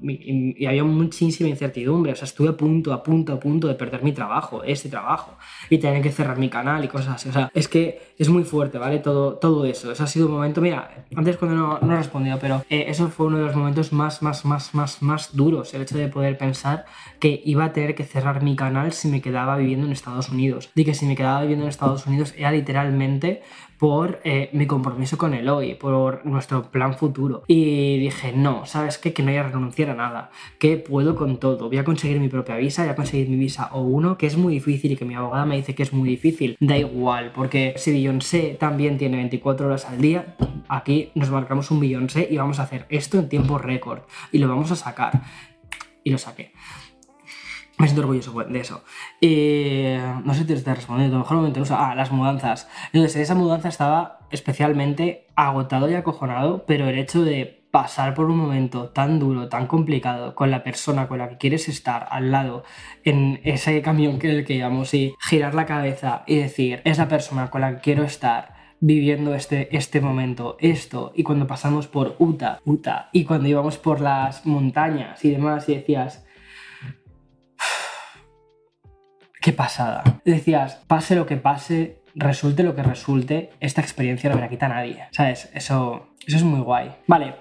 había muchísima incertidumbre, o sea, estuve a punto, a punto, a punto de perder mi trabajo este trabajo, y tener que cerrar mi canal y cosas así. O sea, es que es muy fuerte, ¿vale? Todo, todo eso. Eso ha sido un momento, mira, antes cuando no, no he respondido, pero eh, eso fue uno de los momentos más, más, más, más, más duros, el hecho de poder pensar que iba a tener que cerrar mi canal si me quedaba viviendo en Estados Unidos. Y que si me quedaba viviendo en Estados Unidos era literalmente por eh, mi compromiso con el hoy, por nuestro plan futuro. Y dije, no, ¿sabes qué? Que no voy a renunciar a nada, que puedo con todo, voy a conseguir mi propia visa, voy a conseguir mi visa o uno, que es muy difícil y que mi abogada me dice que es muy difícil, da igual, porque si Beyoncé también tiene 24 horas al día, aquí nos marcamos un Beyoncé y vamos a hacer esto en tiempo récord y lo vamos a sacar. Y lo saqué. Me siento orgulloso de eso. Y no sé si te está respondiendo, mejor momento uso. Ah, las mudanzas. Entonces, esa mudanza estaba especialmente agotado y acojonado, pero el hecho de pasar por un momento tan duro, tan complicado, con la persona con la que quieres estar al lado, en ese camión que el que íbamos, y girar la cabeza y decir, es la persona con la que quiero estar viviendo este, este momento, esto, y cuando pasamos por Uta, Uta, y cuando íbamos por las montañas y demás, y decías, qué pasada. Decías, pase lo que pase, resulte lo que resulte, esta experiencia no me la quita nadie. ¿Sabes? Eso, eso es muy guay. Vale,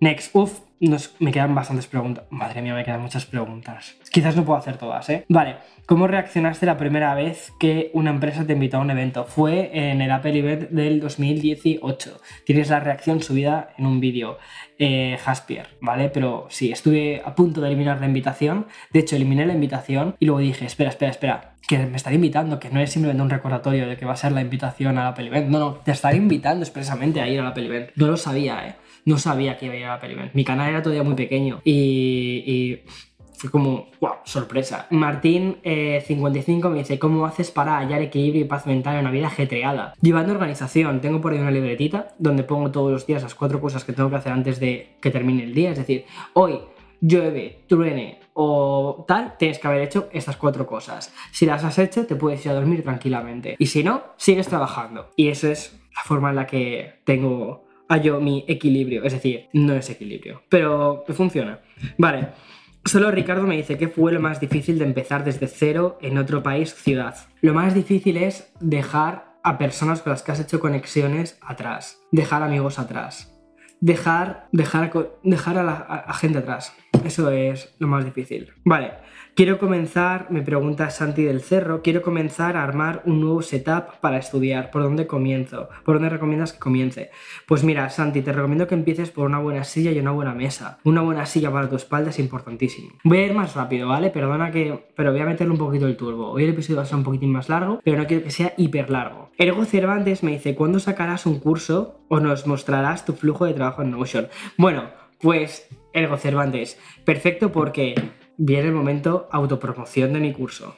next. Me quedan bastantes preguntas. Madre mía, me quedan muchas preguntas. Quizás no puedo hacer todas, ¿eh? Vale, ¿cómo reaccionaste la primera vez que una empresa te invitó a un evento? Fue en el Apple Event del 2018. Tienes la reacción subida en un vídeo. Eh, Jaspier, ¿vale? Pero sí, estuve a punto de eliminar la invitación. De hecho, eliminé la invitación y luego dije, espera, espera, espera, que me están invitando, que no es simplemente un recordatorio de que va a ser la invitación al Apple Event. No, no, te están invitando expresamente a ir al Apple Event. No lo sabía, ¿eh? No sabía que iba a al Apple Event. Mi canal era todavía muy pequeño y, y fue como, wow, sorpresa. Martín55 eh, me dice, ¿cómo haces para hallar equilibrio y paz mental en una vida ajetreada? Llevando organización, tengo por ahí una libretita donde pongo todos los días las cuatro cosas que tengo que hacer antes de que termine el día. Es decir, hoy llueve, truene o tal, tienes que haber hecho estas cuatro cosas. Si las has hecho, te puedes ir a dormir tranquilamente. Y si no, sigues trabajando. Y esa es la forma en la que tengo hallo mi equilibrio. Es decir, no es equilibrio, pero funciona. Vale. Solo Ricardo me dice que fue lo más difícil de empezar desde cero en otro país, ciudad. Lo más difícil es dejar a personas con las que has hecho conexiones atrás, dejar amigos atrás, dejar, dejar, dejar a la gente atrás. Eso es lo más difícil. Vale, quiero comenzar, me pregunta Santi del Cerro, quiero comenzar a armar un nuevo setup para estudiar. ¿Por dónde comienzo? ¿Por dónde recomiendas que comience? Pues mira, Santi, te recomiendo que empieces por una buena silla y una buena mesa. Una buena silla para tu espalda es importantísimo. Voy a ir más rápido, ¿vale? Perdona que... Pero voy a meterle un poquito el turbo. Hoy el episodio va a ser un poquitín más largo, pero no quiero que sea hiper largo. Ergo Cervantes me dice, ¿cuándo sacarás un curso o nos mostrarás tu flujo de trabajo en Notion? Bueno, pues Ergo Cervantes, perfecto porque viene el momento autopromoción de mi curso.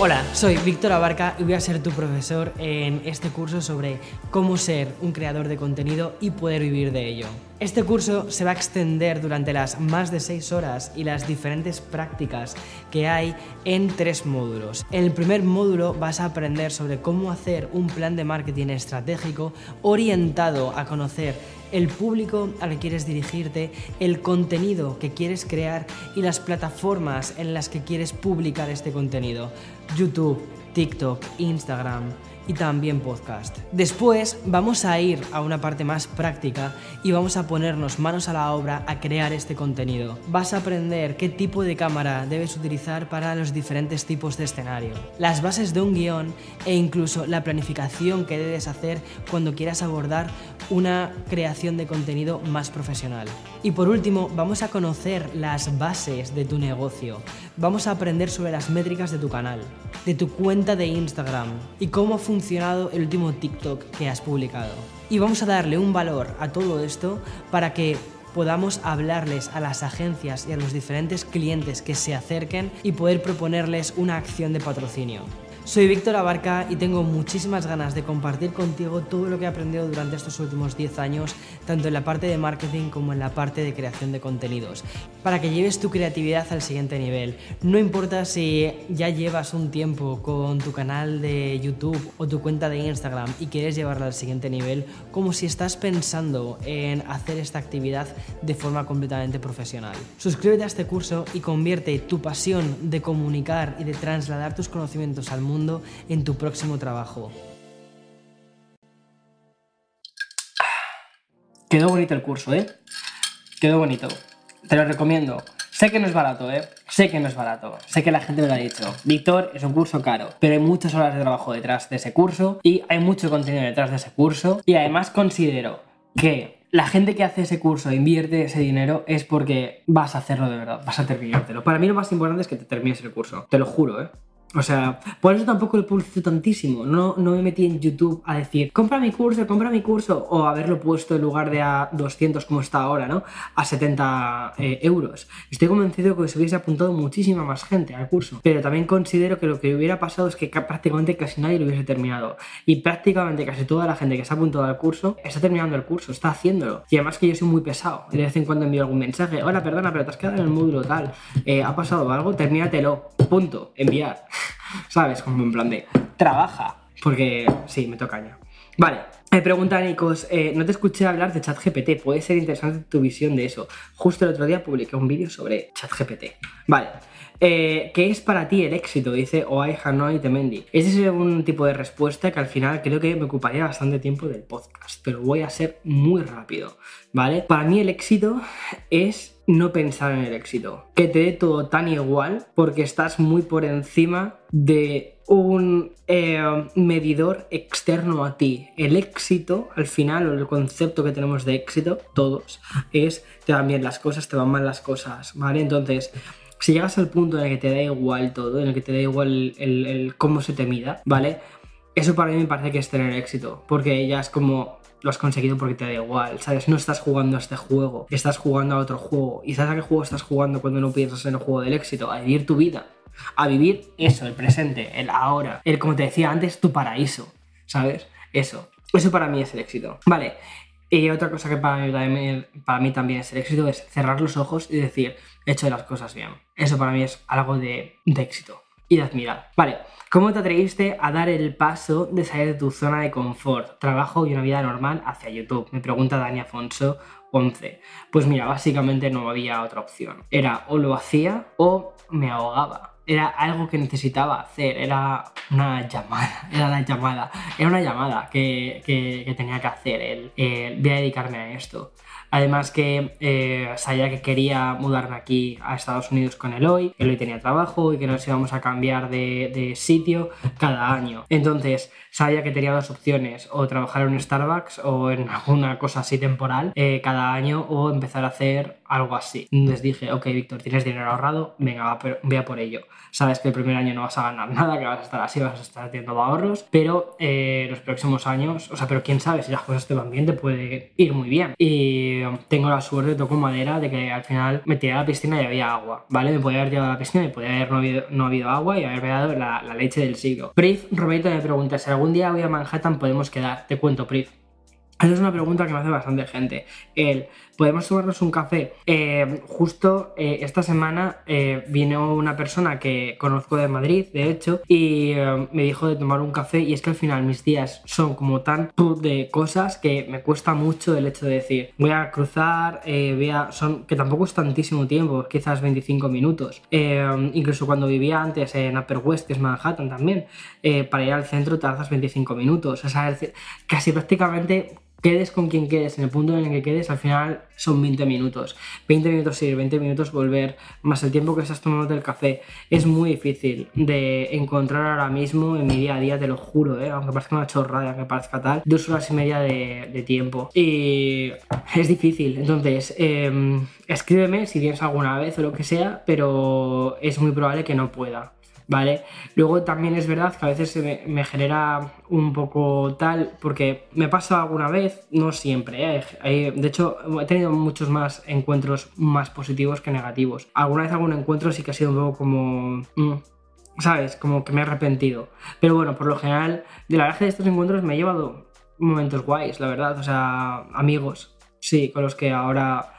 Hola, soy Víctor Abarca y voy a ser tu profesor en este curso sobre cómo ser un creador de contenido y poder vivir de ello. Este curso se va a extender durante las más de 6 horas y las diferentes prácticas que hay en tres módulos. En el primer módulo vas a aprender sobre cómo hacer un plan de marketing estratégico orientado a conocer el público al que quieres dirigirte, el contenido que quieres crear y las plataformas en las que quieres publicar este contenido. YouTube, TikTok, Instagram, y también podcast. Después vamos a ir a una parte más práctica y vamos a ponernos manos a la obra a crear este contenido. Vas a aprender qué tipo de cámara debes utilizar para los diferentes tipos de escenario, las bases de un guion e incluso la planificación que debes hacer cuando quieras abordar una creación de contenido más profesional. Y por último, vamos a conocer las bases de tu negocio. Vamos a aprender sobre las métricas de tu canal, de tu cuenta de Instagram y cómo funciona funcionado el último TikTok que has publicado. Y vamos a darle un valor a todo esto para que podamos hablarles a las agencias y a los diferentes clientes que se acerquen y poder proponerles una acción de patrocinio. Soy Víctor Abarca y tengo muchísimas ganas de compartir contigo todo lo que he aprendido durante estos últimos 10 años, tanto en la parte de marketing como en la parte de creación de contenidos, para que lleves tu creatividad al siguiente nivel. No importa si ya llevas un tiempo con tu canal de YouTube o tu cuenta de Instagram y quieres llevarla al siguiente nivel, como si estás pensando en hacer esta actividad de forma completamente profesional. Suscríbete a este curso y convierte tu pasión de comunicar y de trasladar tus conocimientos al mundo en tu próximo trabajo. Quedó bonito el curso, ¿eh? Quedó bonito. Te lo recomiendo. Sé que no es barato, ¿eh? Sé que no es barato. Sé que la gente me lo ha dicho. Víctor, es un curso caro, pero hay muchas horas de trabajo detrás de ese curso y hay mucho contenido detrás de ese curso. Y además considero que la gente que hace ese curso invierte ese dinero es porque vas a hacerlo de verdad, vas a terminártelo. Para mí lo más importante es que te termines el curso. Te lo juro, ¿eh? O sea, por eso tampoco lo publicito tantísimo. No, no me metí en YouTube a decir, compra mi curso, compra mi curso. O haberlo puesto en lugar de a 200 como está ahora, ¿no? A 70 eh, euros. Estoy convencido que se hubiese apuntado muchísima más gente al curso. Pero también considero que lo que hubiera pasado es que prácticamente casi nadie lo hubiese terminado. Y prácticamente casi toda la gente que se ha apuntado al curso está terminando el curso, está haciéndolo. Y además que yo soy muy pesado. De vez en cuando envío algún mensaje. Hola, perdona, pero te has quedado en el módulo tal. Eh, ¿Ha pasado algo? Termínatelo. Punto. Enviar. ¿Sabes? Como en plan de, trabaja. Porque sí, me toca ya. Vale, me pregunta Nikos, eh, no te escuché hablar de ChatGPT, puede ser interesante tu visión de eso. Justo el otro día publiqué un vídeo sobre ChatGPT. Vale, eh, ¿qué es para ti el éxito? Dice Oai Hanoi Temendi. Ese es un tipo de respuesta que al final creo que me ocuparía bastante tiempo del podcast, pero voy a ser muy rápido, ¿vale? Para mí el éxito es no pensar en el éxito. Que te dé todo tan igual porque estás muy por encima de un eh, medidor externo a ti. El éxito, al final, o el concepto que tenemos de éxito, todos, es te van bien las cosas, te van mal las cosas, ¿vale? Entonces, si llegas al punto en el que te da igual todo, en el que te da igual el cómo se te mida, ¿vale? Eso para mí me parece que es tener éxito, porque ya es como, lo has conseguido porque te da igual, ¿sabes? No estás jugando a este juego, estás jugando a otro juego. ¿Y sabes a qué juego estás jugando cuando no piensas en el juego del éxito? A vivir tu vida. A vivir eso, el presente, el ahora. El, como te decía antes, tu paraíso, ¿sabes? Eso. Eso para mí es el éxito. Vale. Y otra cosa que para mí, para mí también es el éxito es cerrar los ojos y decir, he hecho las cosas bien. Eso para mí es algo de, de éxito y de admirar. Vale, ¿cómo te atreviste a dar el paso de salir de tu zona de confort, trabajo y una vida normal hacia YouTube? Me pregunta Dani Afonso 11. Pues mira, básicamente no había otra opción. Era o lo hacía o me ahogaba era algo que necesitaba hacer, era una llamada, era la llamada, era una llamada que, que, tenía que hacer, el, voy a dedicarme a esto. Además que eh, sabía que quería mudarme aquí a Estados Unidos con Eloy, que Eloy tenía trabajo y que nos íbamos a cambiar de, sitio cada año. Entonces sabía que tenía dos opciones, o trabajar en un Starbucks o en alguna cosa así temporal eh, cada año o empezar a hacer algo así. Les dije, ok Víctor, tienes dinero ahorrado, venga, voy a por ello. Sabes que el primer año no vas a ganar nada, que vas a estar así, vas a estar haciendo ahorros, pero eh, los próximos años, o sea, pero quién sabe si las cosas te van bien, te puede ir muy bien. Y tengo la suerte, toco madera, de que al final me tiré a la piscina y había agua, ¿vale? Me podía haber llevado a la piscina y podía haber no habido, no habido agua y haberme dado la, leche del siglo. Priz Roberto me pregunta, ¿será algún día voy a Manhattan podemos quedar? Te cuento, Priv. Esa es una pregunta que me hace bastante gente. El, ¿podemos tomarnos un café? Eh, justo eh, esta semana eh, vino una persona que conozco de Madrid, de hecho, y me dijo de tomar un café y es que al final mis días son como tan de cosas que me cuesta mucho el hecho de decir, voy a cruzar, voy a, son, que tampoco es tantísimo tiempo, quizás 25 minutos. incluso cuando vivía antes en Upper West, que es Manhattan también, para ir al centro haces 25 minutos. O sea, casi prácticamente quedes con quien quedes, en el punto en el que quedes, al final son 20 minutos. 20 minutos ir, 20 minutos volver, más el tiempo que estás tomando del café. Es muy difícil de encontrar ahora mismo en mi día a día, te lo juro, ¿eh? aunque parezca una chorrada, aunque parezca tal, dos horas y media de, tiempo. Y es difícil, entonces em, escríbeme si tienes alguna vez o lo que sea, pero es muy probable que no pueda. ¿Vale? Luego también es verdad que a veces me, genera un poco tal, porque me pasa alguna vez, no siempre, ¿eh? de hecho he tenido muchos más encuentros más positivos que negativos. Alguna vez algún encuentro sí que ha sido un poco como... Mm, ¿Sabes? Como que me he arrepentido. Pero bueno, por lo general, de la verdad de estos encuentros me he llevado momentos guays, la verdad. O sea, amigos, sí, con los que ahora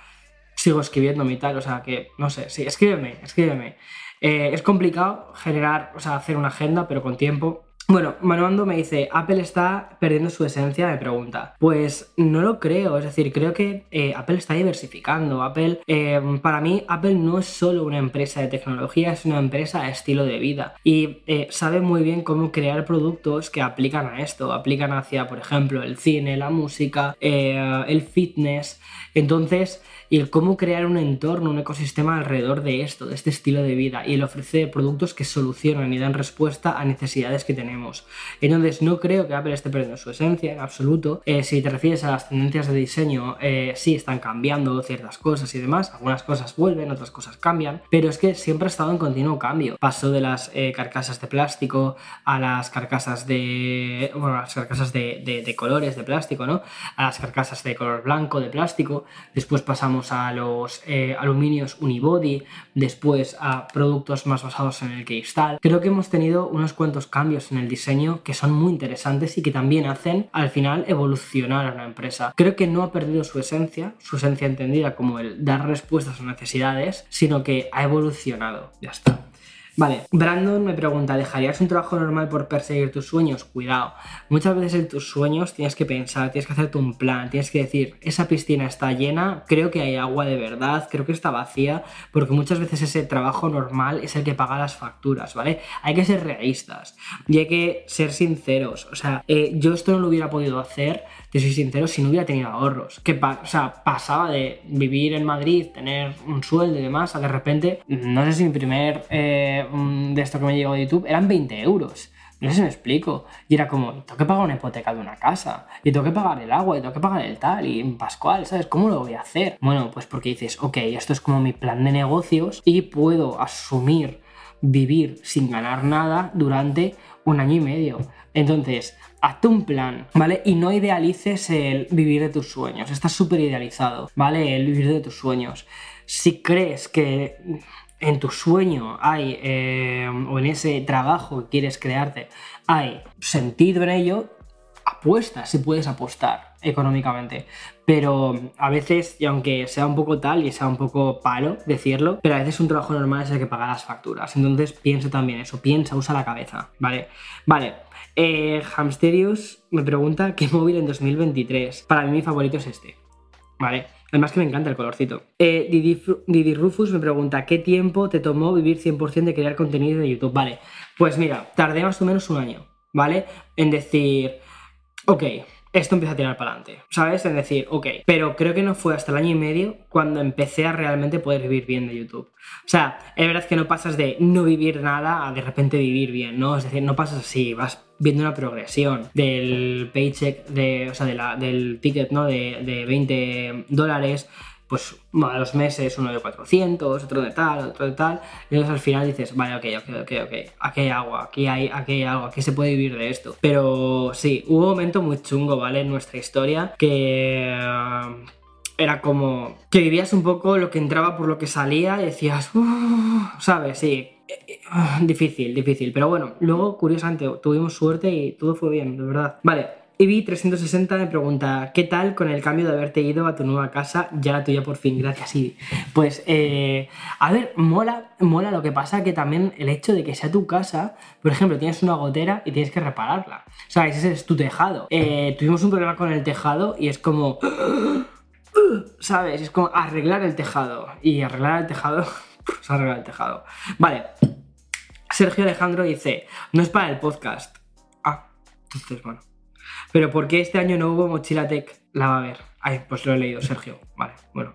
sigo escribiendo y tal. O sea, que, no sé, sí, escríbeme, escríbeme. Eh, es complicado generar, o sea, hacer una agenda, pero con tiempo. Bueno, Manuando me dice, Apple está perdiendo su esencia, me pregunta. Pues no lo creo, es decir, creo que eh, Apple está diversificando. Apple, eh, para mí, Apple no es solo una empresa de tecnología, es una empresa de estilo de vida. Y sabe muy bien cómo crear productos que aplican a esto, aplican hacia, por ejemplo, el cine, la música, el fitness. Entonces, y el cómo crear un entorno, un ecosistema alrededor de esto, de este estilo de vida, y el ofrecer productos que solucionan y dan respuesta a necesidades que tenemos. Entonces, no creo que Apple esté perdiendo su esencia en absoluto. Eh, si te refieres a las tendencias de diseño, eh, sí están cambiando ciertas cosas y demás, algunas cosas vuelven, otras cosas cambian, pero es que siempre ha estado en continuo cambio. Pasó de las eh, carcasas de plástico a las carcasas de. bueno, las carcasas de, de colores de plástico, ¿no? A las carcasas de color blanco de plástico. Después pasamos a los eh, aluminios unibody, después a productos más basados en el cristal. Creo que hemos tenido unos cuantos cambios en el diseño que son muy interesantes y que también hacen al final evolucionar a la empresa. Creo que no ha perdido su esencia, su esencia entendida como el dar respuestas a necesidades, sino que ha evolucionado. Ya está. Vale, Brandon me pregunta, ¿dejarías un trabajo normal por perseguir tus sueños? Cuidado, muchas veces en tus sueños tienes que pensar, tienes que hacerte un plan, tienes que decir, esa piscina está llena, creo que hay agua de verdad, creo que está vacía, porque muchas veces ese trabajo normal es el que paga las facturas, ¿vale? Hay que ser realistas y hay que ser sinceros, o sea, eh, yo esto no lo hubiera podido hacer te soy sincero, si no hubiera tenido ahorros. Que o sea, pasaba de vivir en Madrid, tener un sueldo y demás, a de repente, no sé si mi primer eh, de esto que me llegó de YouTube eran 20 euros. No sé si me explico. Y era como, tengo que pagar una hipoteca de una casa, y tengo que pagar el agua, y tengo que pagar el tal, y en Pascual, ¿sabes? ¿Cómo lo voy a hacer? Bueno, pues porque dices, ok, esto es como mi plan de negocios y puedo asumir vivir sin ganar nada durante un año y medio. Entonces, hazte un plan, ¿vale? Y no idealices el vivir de tus sueños. Está súper idealizado, ¿vale? El vivir de tus sueños. Si crees que en tu sueño hay, eh, o en ese trabajo que quieres crearte, hay sentido en ello, apuesta si puedes apostar económicamente. Pero a veces, y aunque sea un poco tal y sea un poco palo decirlo, pero a veces un trabajo normal es el que paga las facturas. Entonces piensa también eso, piensa, usa la cabeza, ¿vale? Vale. Eh, Hamsterius me pregunta qué móvil en 2023. Para mí mi favorito es este. ¿Vale? Además que me encanta el colorcito. Eh, Didi, Didi Rufus me pregunta, ¿qué tiempo te tomó vivir 100% de crear contenido de YouTube? Vale, pues mira, tardé más o menos un año, ¿vale? En decir, ok, esto empieza a tirar para adelante, ¿sabes? En decir, ok, pero creo que no fue hasta el año y medio cuando empecé a realmente poder vivir bien de YouTube. O sea, es verdad que no pasas de no vivir nada a de repente vivir bien, ¿no? Es decir, no pasas así, vas viendo una progresión del paycheck, de, o sea, de del ticket, ¿no? De, de 20 dólares, pues a los meses uno de 400, otro de tal, otro de tal, y entonces al final dices, vale, ok, ok, ok, ok, aquí hay agua, aquí hay, aquí hay algo, aquí se puede vivir de esto. Pero sí, hubo un momento muy chungo, ¿vale? En nuestra historia que... era como que vivías un poco lo que entraba por lo que salía y decías, ¿sabes? Sí. Eh, eh, Difícil, difícil. Pero bueno, luego, curiosamente, tuvimos suerte y todo fue bien, de verdad. Vale. Ivy360 me pregunta, ¿qué tal con el cambio de haberte ido a tu nueva casa? Ya la tuya por fin, gracias Ivy. Pues, eh, a ver, mola, mola lo que pasa que también el hecho de que sea tu casa, por ejemplo, tienes una gotera y tienes que repararla. ¿Sabes? Ese es tu tejado. Eh, tuvimos un problema con el tejado y es como... ¿Sabes? Es como arreglar el tejado. Y arreglar el tejado. Es arreglar el tejado. Vale. Sergio Alejandro dice: No es para el podcast. Ah, entonces bueno. Pero ¿por qué este año no hubo mochila tech? La va a ver. Ay, pues lo he leído, Sergio. Vale, bueno.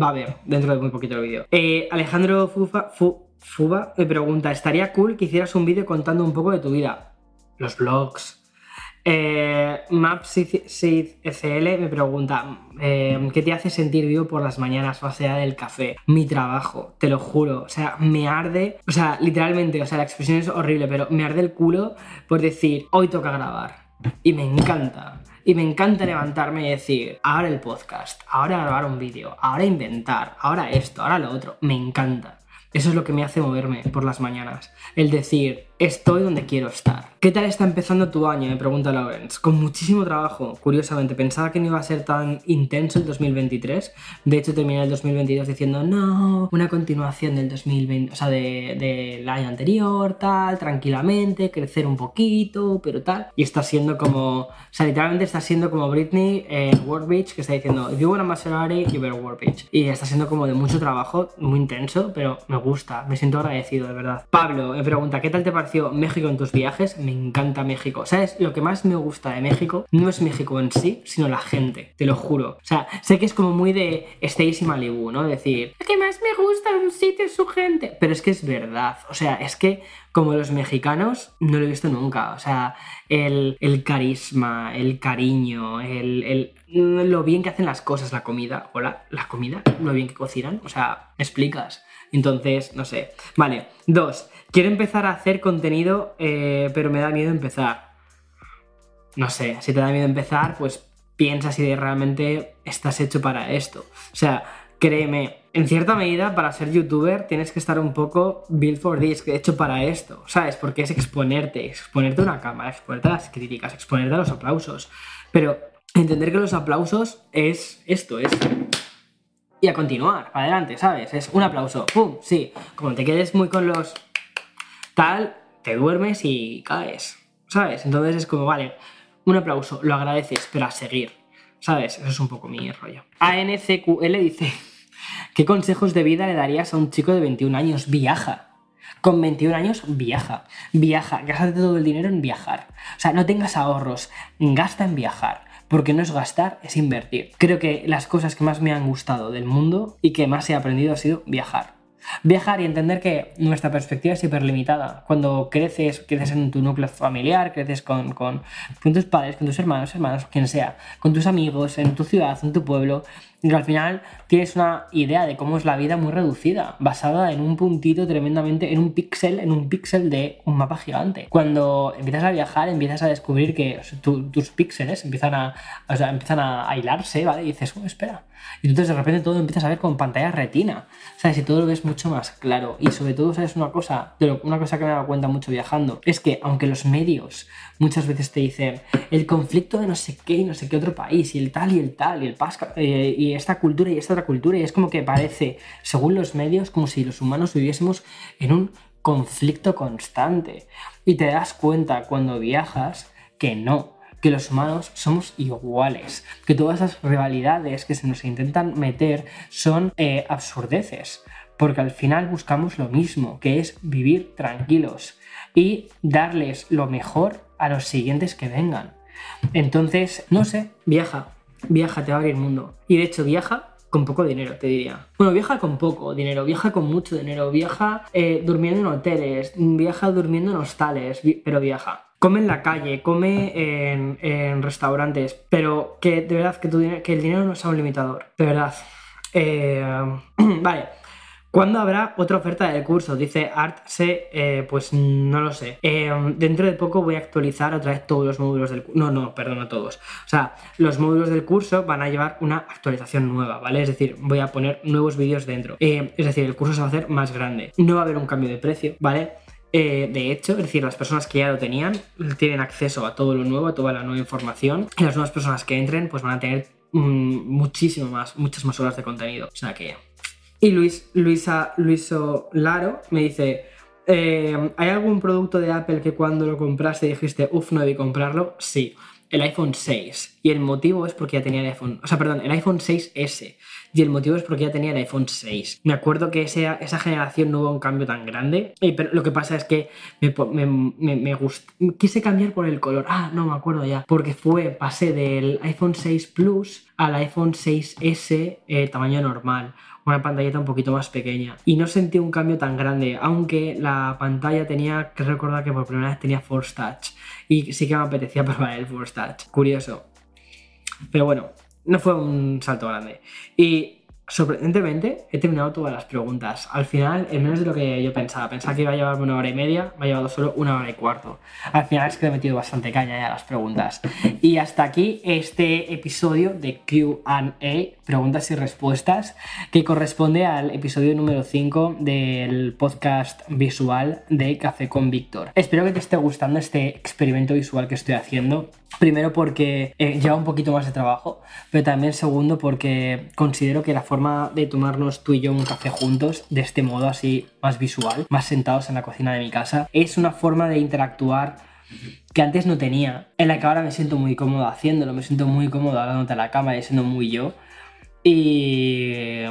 Va a ver dentro de muy poquito el vídeo. Eh, Alejandro Fufa, Fu- Fuba me pregunta: ¿Estaría cool que hicieras un vídeo contando un poco de tu vida? Los vlogs. Eh, me pregunta eh, ¿qué te hace sentir vivo por las mañanas más allá del café? Mi trabajo, te lo juro. O sea, me arde, o sea, literalmente, o sea, la expresión es horrible, pero me arde el culo por decir, hoy toca grabar. Y me encanta. Y me encanta levantarme y decir, ahora el podcast, ahora grabar un vídeo, ahora inventar, ahora esto, ahora lo otro. Me encanta. Eso es lo que me hace moverme por las mañanas. El decir, estoy donde quiero estar. ¿Qué tal está empezando tu año? Me pregunta Lawrence. Con muchísimo trabajo, curiosamente. Pensaba que no iba a ser tan intenso el 2023. De hecho, terminé el 2022 diciendo, no, una continuación del 2020, o sea, año anterior, tal, tranquilamente, crecer un poquito, pero tal. Y está siendo como, o sea, literalmente está siendo como Britney en World Beach, que está diciendo, if you want a Maserati, you better World Beach. Y está siendo como de mucho trabajo, muy intenso, pero me gusta, me siento agradecido, de verdad. Pablo me pregunta, ¿qué tal te México en tus viajes? Me encanta México. ¿Sabes? Lo que más me gusta de México no es México en sí, sino la gente, te lo juro. O sea, sé que es como muy de Stacy Malibu, ¿no? Decir, lo que más me gusta de un sitio es su gente. Pero es que es verdad. O sea, es que como los mexicanos no lo he visto nunca. O sea, el, el carisma, el cariño, el, el- lo bien que hacen las cosas, la comida. Hola, la comida, lo bien que cocinan. O sea, me explicas. Entonces, no sé. Vale, dos. Quiero empezar a hacer contenido, eh, pero me da miedo empezar. No sé, si te da miedo empezar, pues piensa si realmente estás hecho para esto. O sea, créeme, en cierta medida para ser youtuber tienes que estar un poco built for this, hecho para esto, ¿sabes? Porque es exponerte, exponerte a una cámara, exponerte a las críticas, exponerte a los aplausos. Pero entender que los aplausos es esto, es y a continuar, para adelante, ¿sabes? Es un aplauso, ¡pum! Sí, como te quedes muy con los tal, te duermes y caes, ¿sabes? Entonces es como, vale, un aplauso, lo agradeces, pero a seguir, ¿sabes? Eso es un poco mi rollo. ANCQL dice, ¿qué consejos de vida le darías a un chico de 21 años? Viaja. Con 21 años, viaja. Viaja. Gástate todo el dinero en viajar. O sea, no tengas ahorros. Gasta en viajar. Porque no es gastar, es invertir. Creo que las cosas que más me han gustado del mundo y que más he aprendido ha sido viajar. Viajar y entender que nuestra perspectiva es hiperlimitada. Cuando creces, creces en tu núcleo familiar, creces con, con, con tus padres, con tus hermanos, hermanos, quien sea, con tus amigos, en tu ciudad, en tu pueblo, y al final tienes una idea de cómo es la vida muy reducida, basada en un puntito tremendamente, en un píxel, en un píxel de un mapa gigante. Cuando empiezas a viajar, empiezas a descubrir que tu- tus píxeles empiezan a, o sea, empiezan a, hilarse, ¿vale? Y dices, oh, espera. Y entonces de repente todo empiezas a ver con pantalla retina, ¿sabes? Y todo lo ves mucho más claro. Y sobre todo, ¿sabes? Una cosa, una cosa que me he dado cuenta mucho viajando, es que aunque los medios muchas veces te dicen el conflicto de no sé qué y no sé qué otro país, y el tal y el tal, y el pasca, eh, y esta cultura y esta otra cultura, y es como que parece, según los medios, como si los humanos viviésemos en un conflicto constante. Y te das cuenta cuando viajas que no, que los humanos somos iguales, que todas esas rivalidades que se nos intentan meter son eh, absurdeces, porque al final buscamos lo mismo, que es vivir tranquilos y darles lo mejor a los siguientes que vengan. Entonces, no sé, viaja, viaja, te va a abrir el mundo. Y de hecho, viaja con poco dinero, te diría. Bueno, viaja con poco dinero, viaja con mucho dinero, viaja eh, durmiendo en hoteles, viaja durmiendo en hostales, pero viaja. Come en la calle, come en, restaurantes, pero que de verdad que, tu, el dinero no sea un limitador, de verdad. Eh, vale, ¿Cuándo habrá otra oferta del curso? Dice Artse, eh, pues no lo sé. Eh, dentro de poco voy a actualizar otra vez todos los módulos del curso. No, no, perdón, a todos. O sea, los módulos del curso van a llevar una actualización nueva, ¿vale? Es decir, voy a poner nuevos vídeos dentro. Eh, es decir, el curso se va a hacer más grande. No va a haber un cambio de precio, ¿vale? de hecho, es decir, las personas que ya lo tenían tienen acceso a todo lo nuevo, a toda la nueva información. Y las nuevas personas que entren, pues van a tener mm, muchísimo más, muchas más horas de contenido. O sea que y Luis, Luisa, Luiso Laro me dice, eh, ¿hay algún producto de Apple que cuando lo compraste dijiste, uff, no debí comprarlo? Sí, el iPhone 6. Y el motivo es porque ya tenía el iPhone, o sea, perdón, el iPhone 6S. Y el motivo es porque ya tenía el iPhone 6. Me acuerdo que esa, generación no hubo un cambio tan grande. pero lo que pasa es que me, me, me, quise cambiar por el color. Ah, no me acuerdo ya. Porque fue, pasé del iPhone 6 Plus al iPhone 6S eh, tamaño normal una pantallita un poquito más pequeña. Y no sentí un cambio tan grande, aunque la pantalla tenía que recordar que por primera vez tenía Force Touch. Y sí que me apetecía probar el Force Touch. Curioso. Pero bueno, no fue un salto grande. Y sorprendentemente he terminado todas las preguntas. Al final, en menos de lo que yo pensaba. Pensaba que iba a llevarme una hora y media, me ha llevado solo una hora y cuarto. Al final es que he metido bastante caña ya las preguntas. Y hasta aquí este episodio de QA, preguntas y respuestas, que corresponde al episodio número 5 del podcast visual de Café con Víctor. Espero que te esté gustando este experimento visual que estoy haciendo. Primero porque eh, lleva un poquito más de trabajo, pero también segundo porque considero que la forma de tomarnos tú y yo un café juntos, de este modo así más visual, más sentados en la cocina de mi casa, es una forma de interactuar que antes no tenía, en la que ahora me siento muy cómodo haciéndolo, me siento muy cómodo hablándote a la cámara y siendo muy yo. Y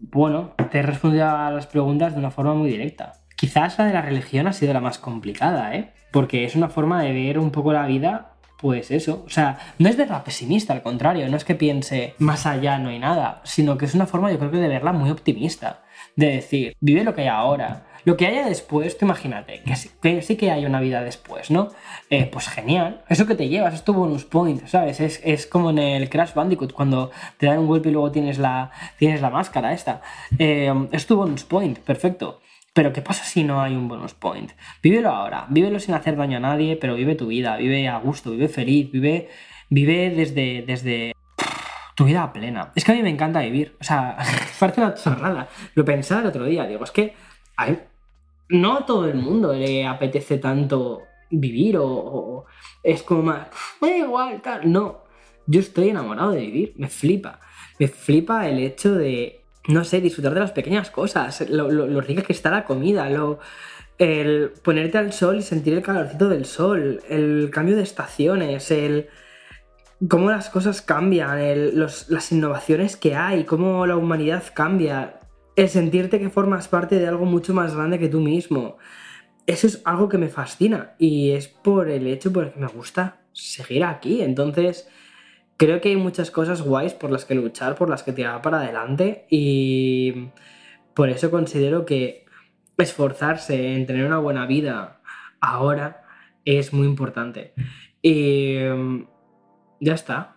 bueno, te he respondido a las preguntas de una forma muy directa. Quizás la de la religión ha sido la más complicada, ¿eh? Porque es una forma de ver un poco la vida pues eso, o sea, no es verla pesimista, al contrario, no es que piense más allá no hay nada, sino que es una forma yo creo que de verla muy optimista, de decir, vive lo que hay ahora, lo que haya después, tú imagínate, que sí que, hay una vida después, ¿no? Eh, pues genial, eso que te llevas, es tu bonus point, ¿sabes? Es, como en el Crash Bandicoot, cuando te dan un golpe y luego tienes la, tienes la máscara esta, eh, es tu bonus point, perfecto. Pero ¿qué pasa si no hay un bonus point? Vívelo ahora, vívelo sin hacer daño a nadie, pero vive tu vida, vive a gusto, vive feliz, vive, vive desde, desde tu vida plena. Es que a mí me encanta vivir. O sea, parece una chorrada. Lo pensaba el otro día, digo, es que no a todo el mundo le apetece tanto vivir o, es como más, da igual, tal. No, yo estoy enamorado de vivir, me flipa. Me flipa el hecho de no sé, disfrutar de las pequeñas cosas, lo, rica que está la comida, lo, el ponerte al sol y sentir el calorcito del sol, el cambio de estaciones, el cómo las cosas cambian, las innovaciones que hay, cómo la humanidad cambia, el sentirte que formas parte de algo mucho más grande que tú mismo. Eso es algo que me fascina y es por el hecho por el que me gusta seguir aquí. Entonces, creo que hay muchas cosas guays por las que luchar, por las que tirar para adelante y por eso considero que esforzarse en tener una buena vida ahora es muy importante. Y ya está.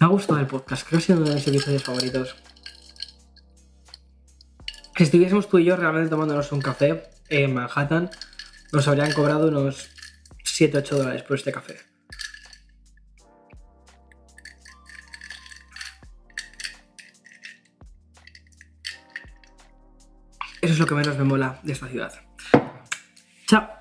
Me ha gustado el podcast, creo que ha sido uno de mis episodios favoritos. Si estuviésemos tú y yo realmente tomándonos un café en Manhattan, nos habrían cobrado unos 7-8 dólares por este café. Eso es lo que menos me mola de esta ciudad. Chao.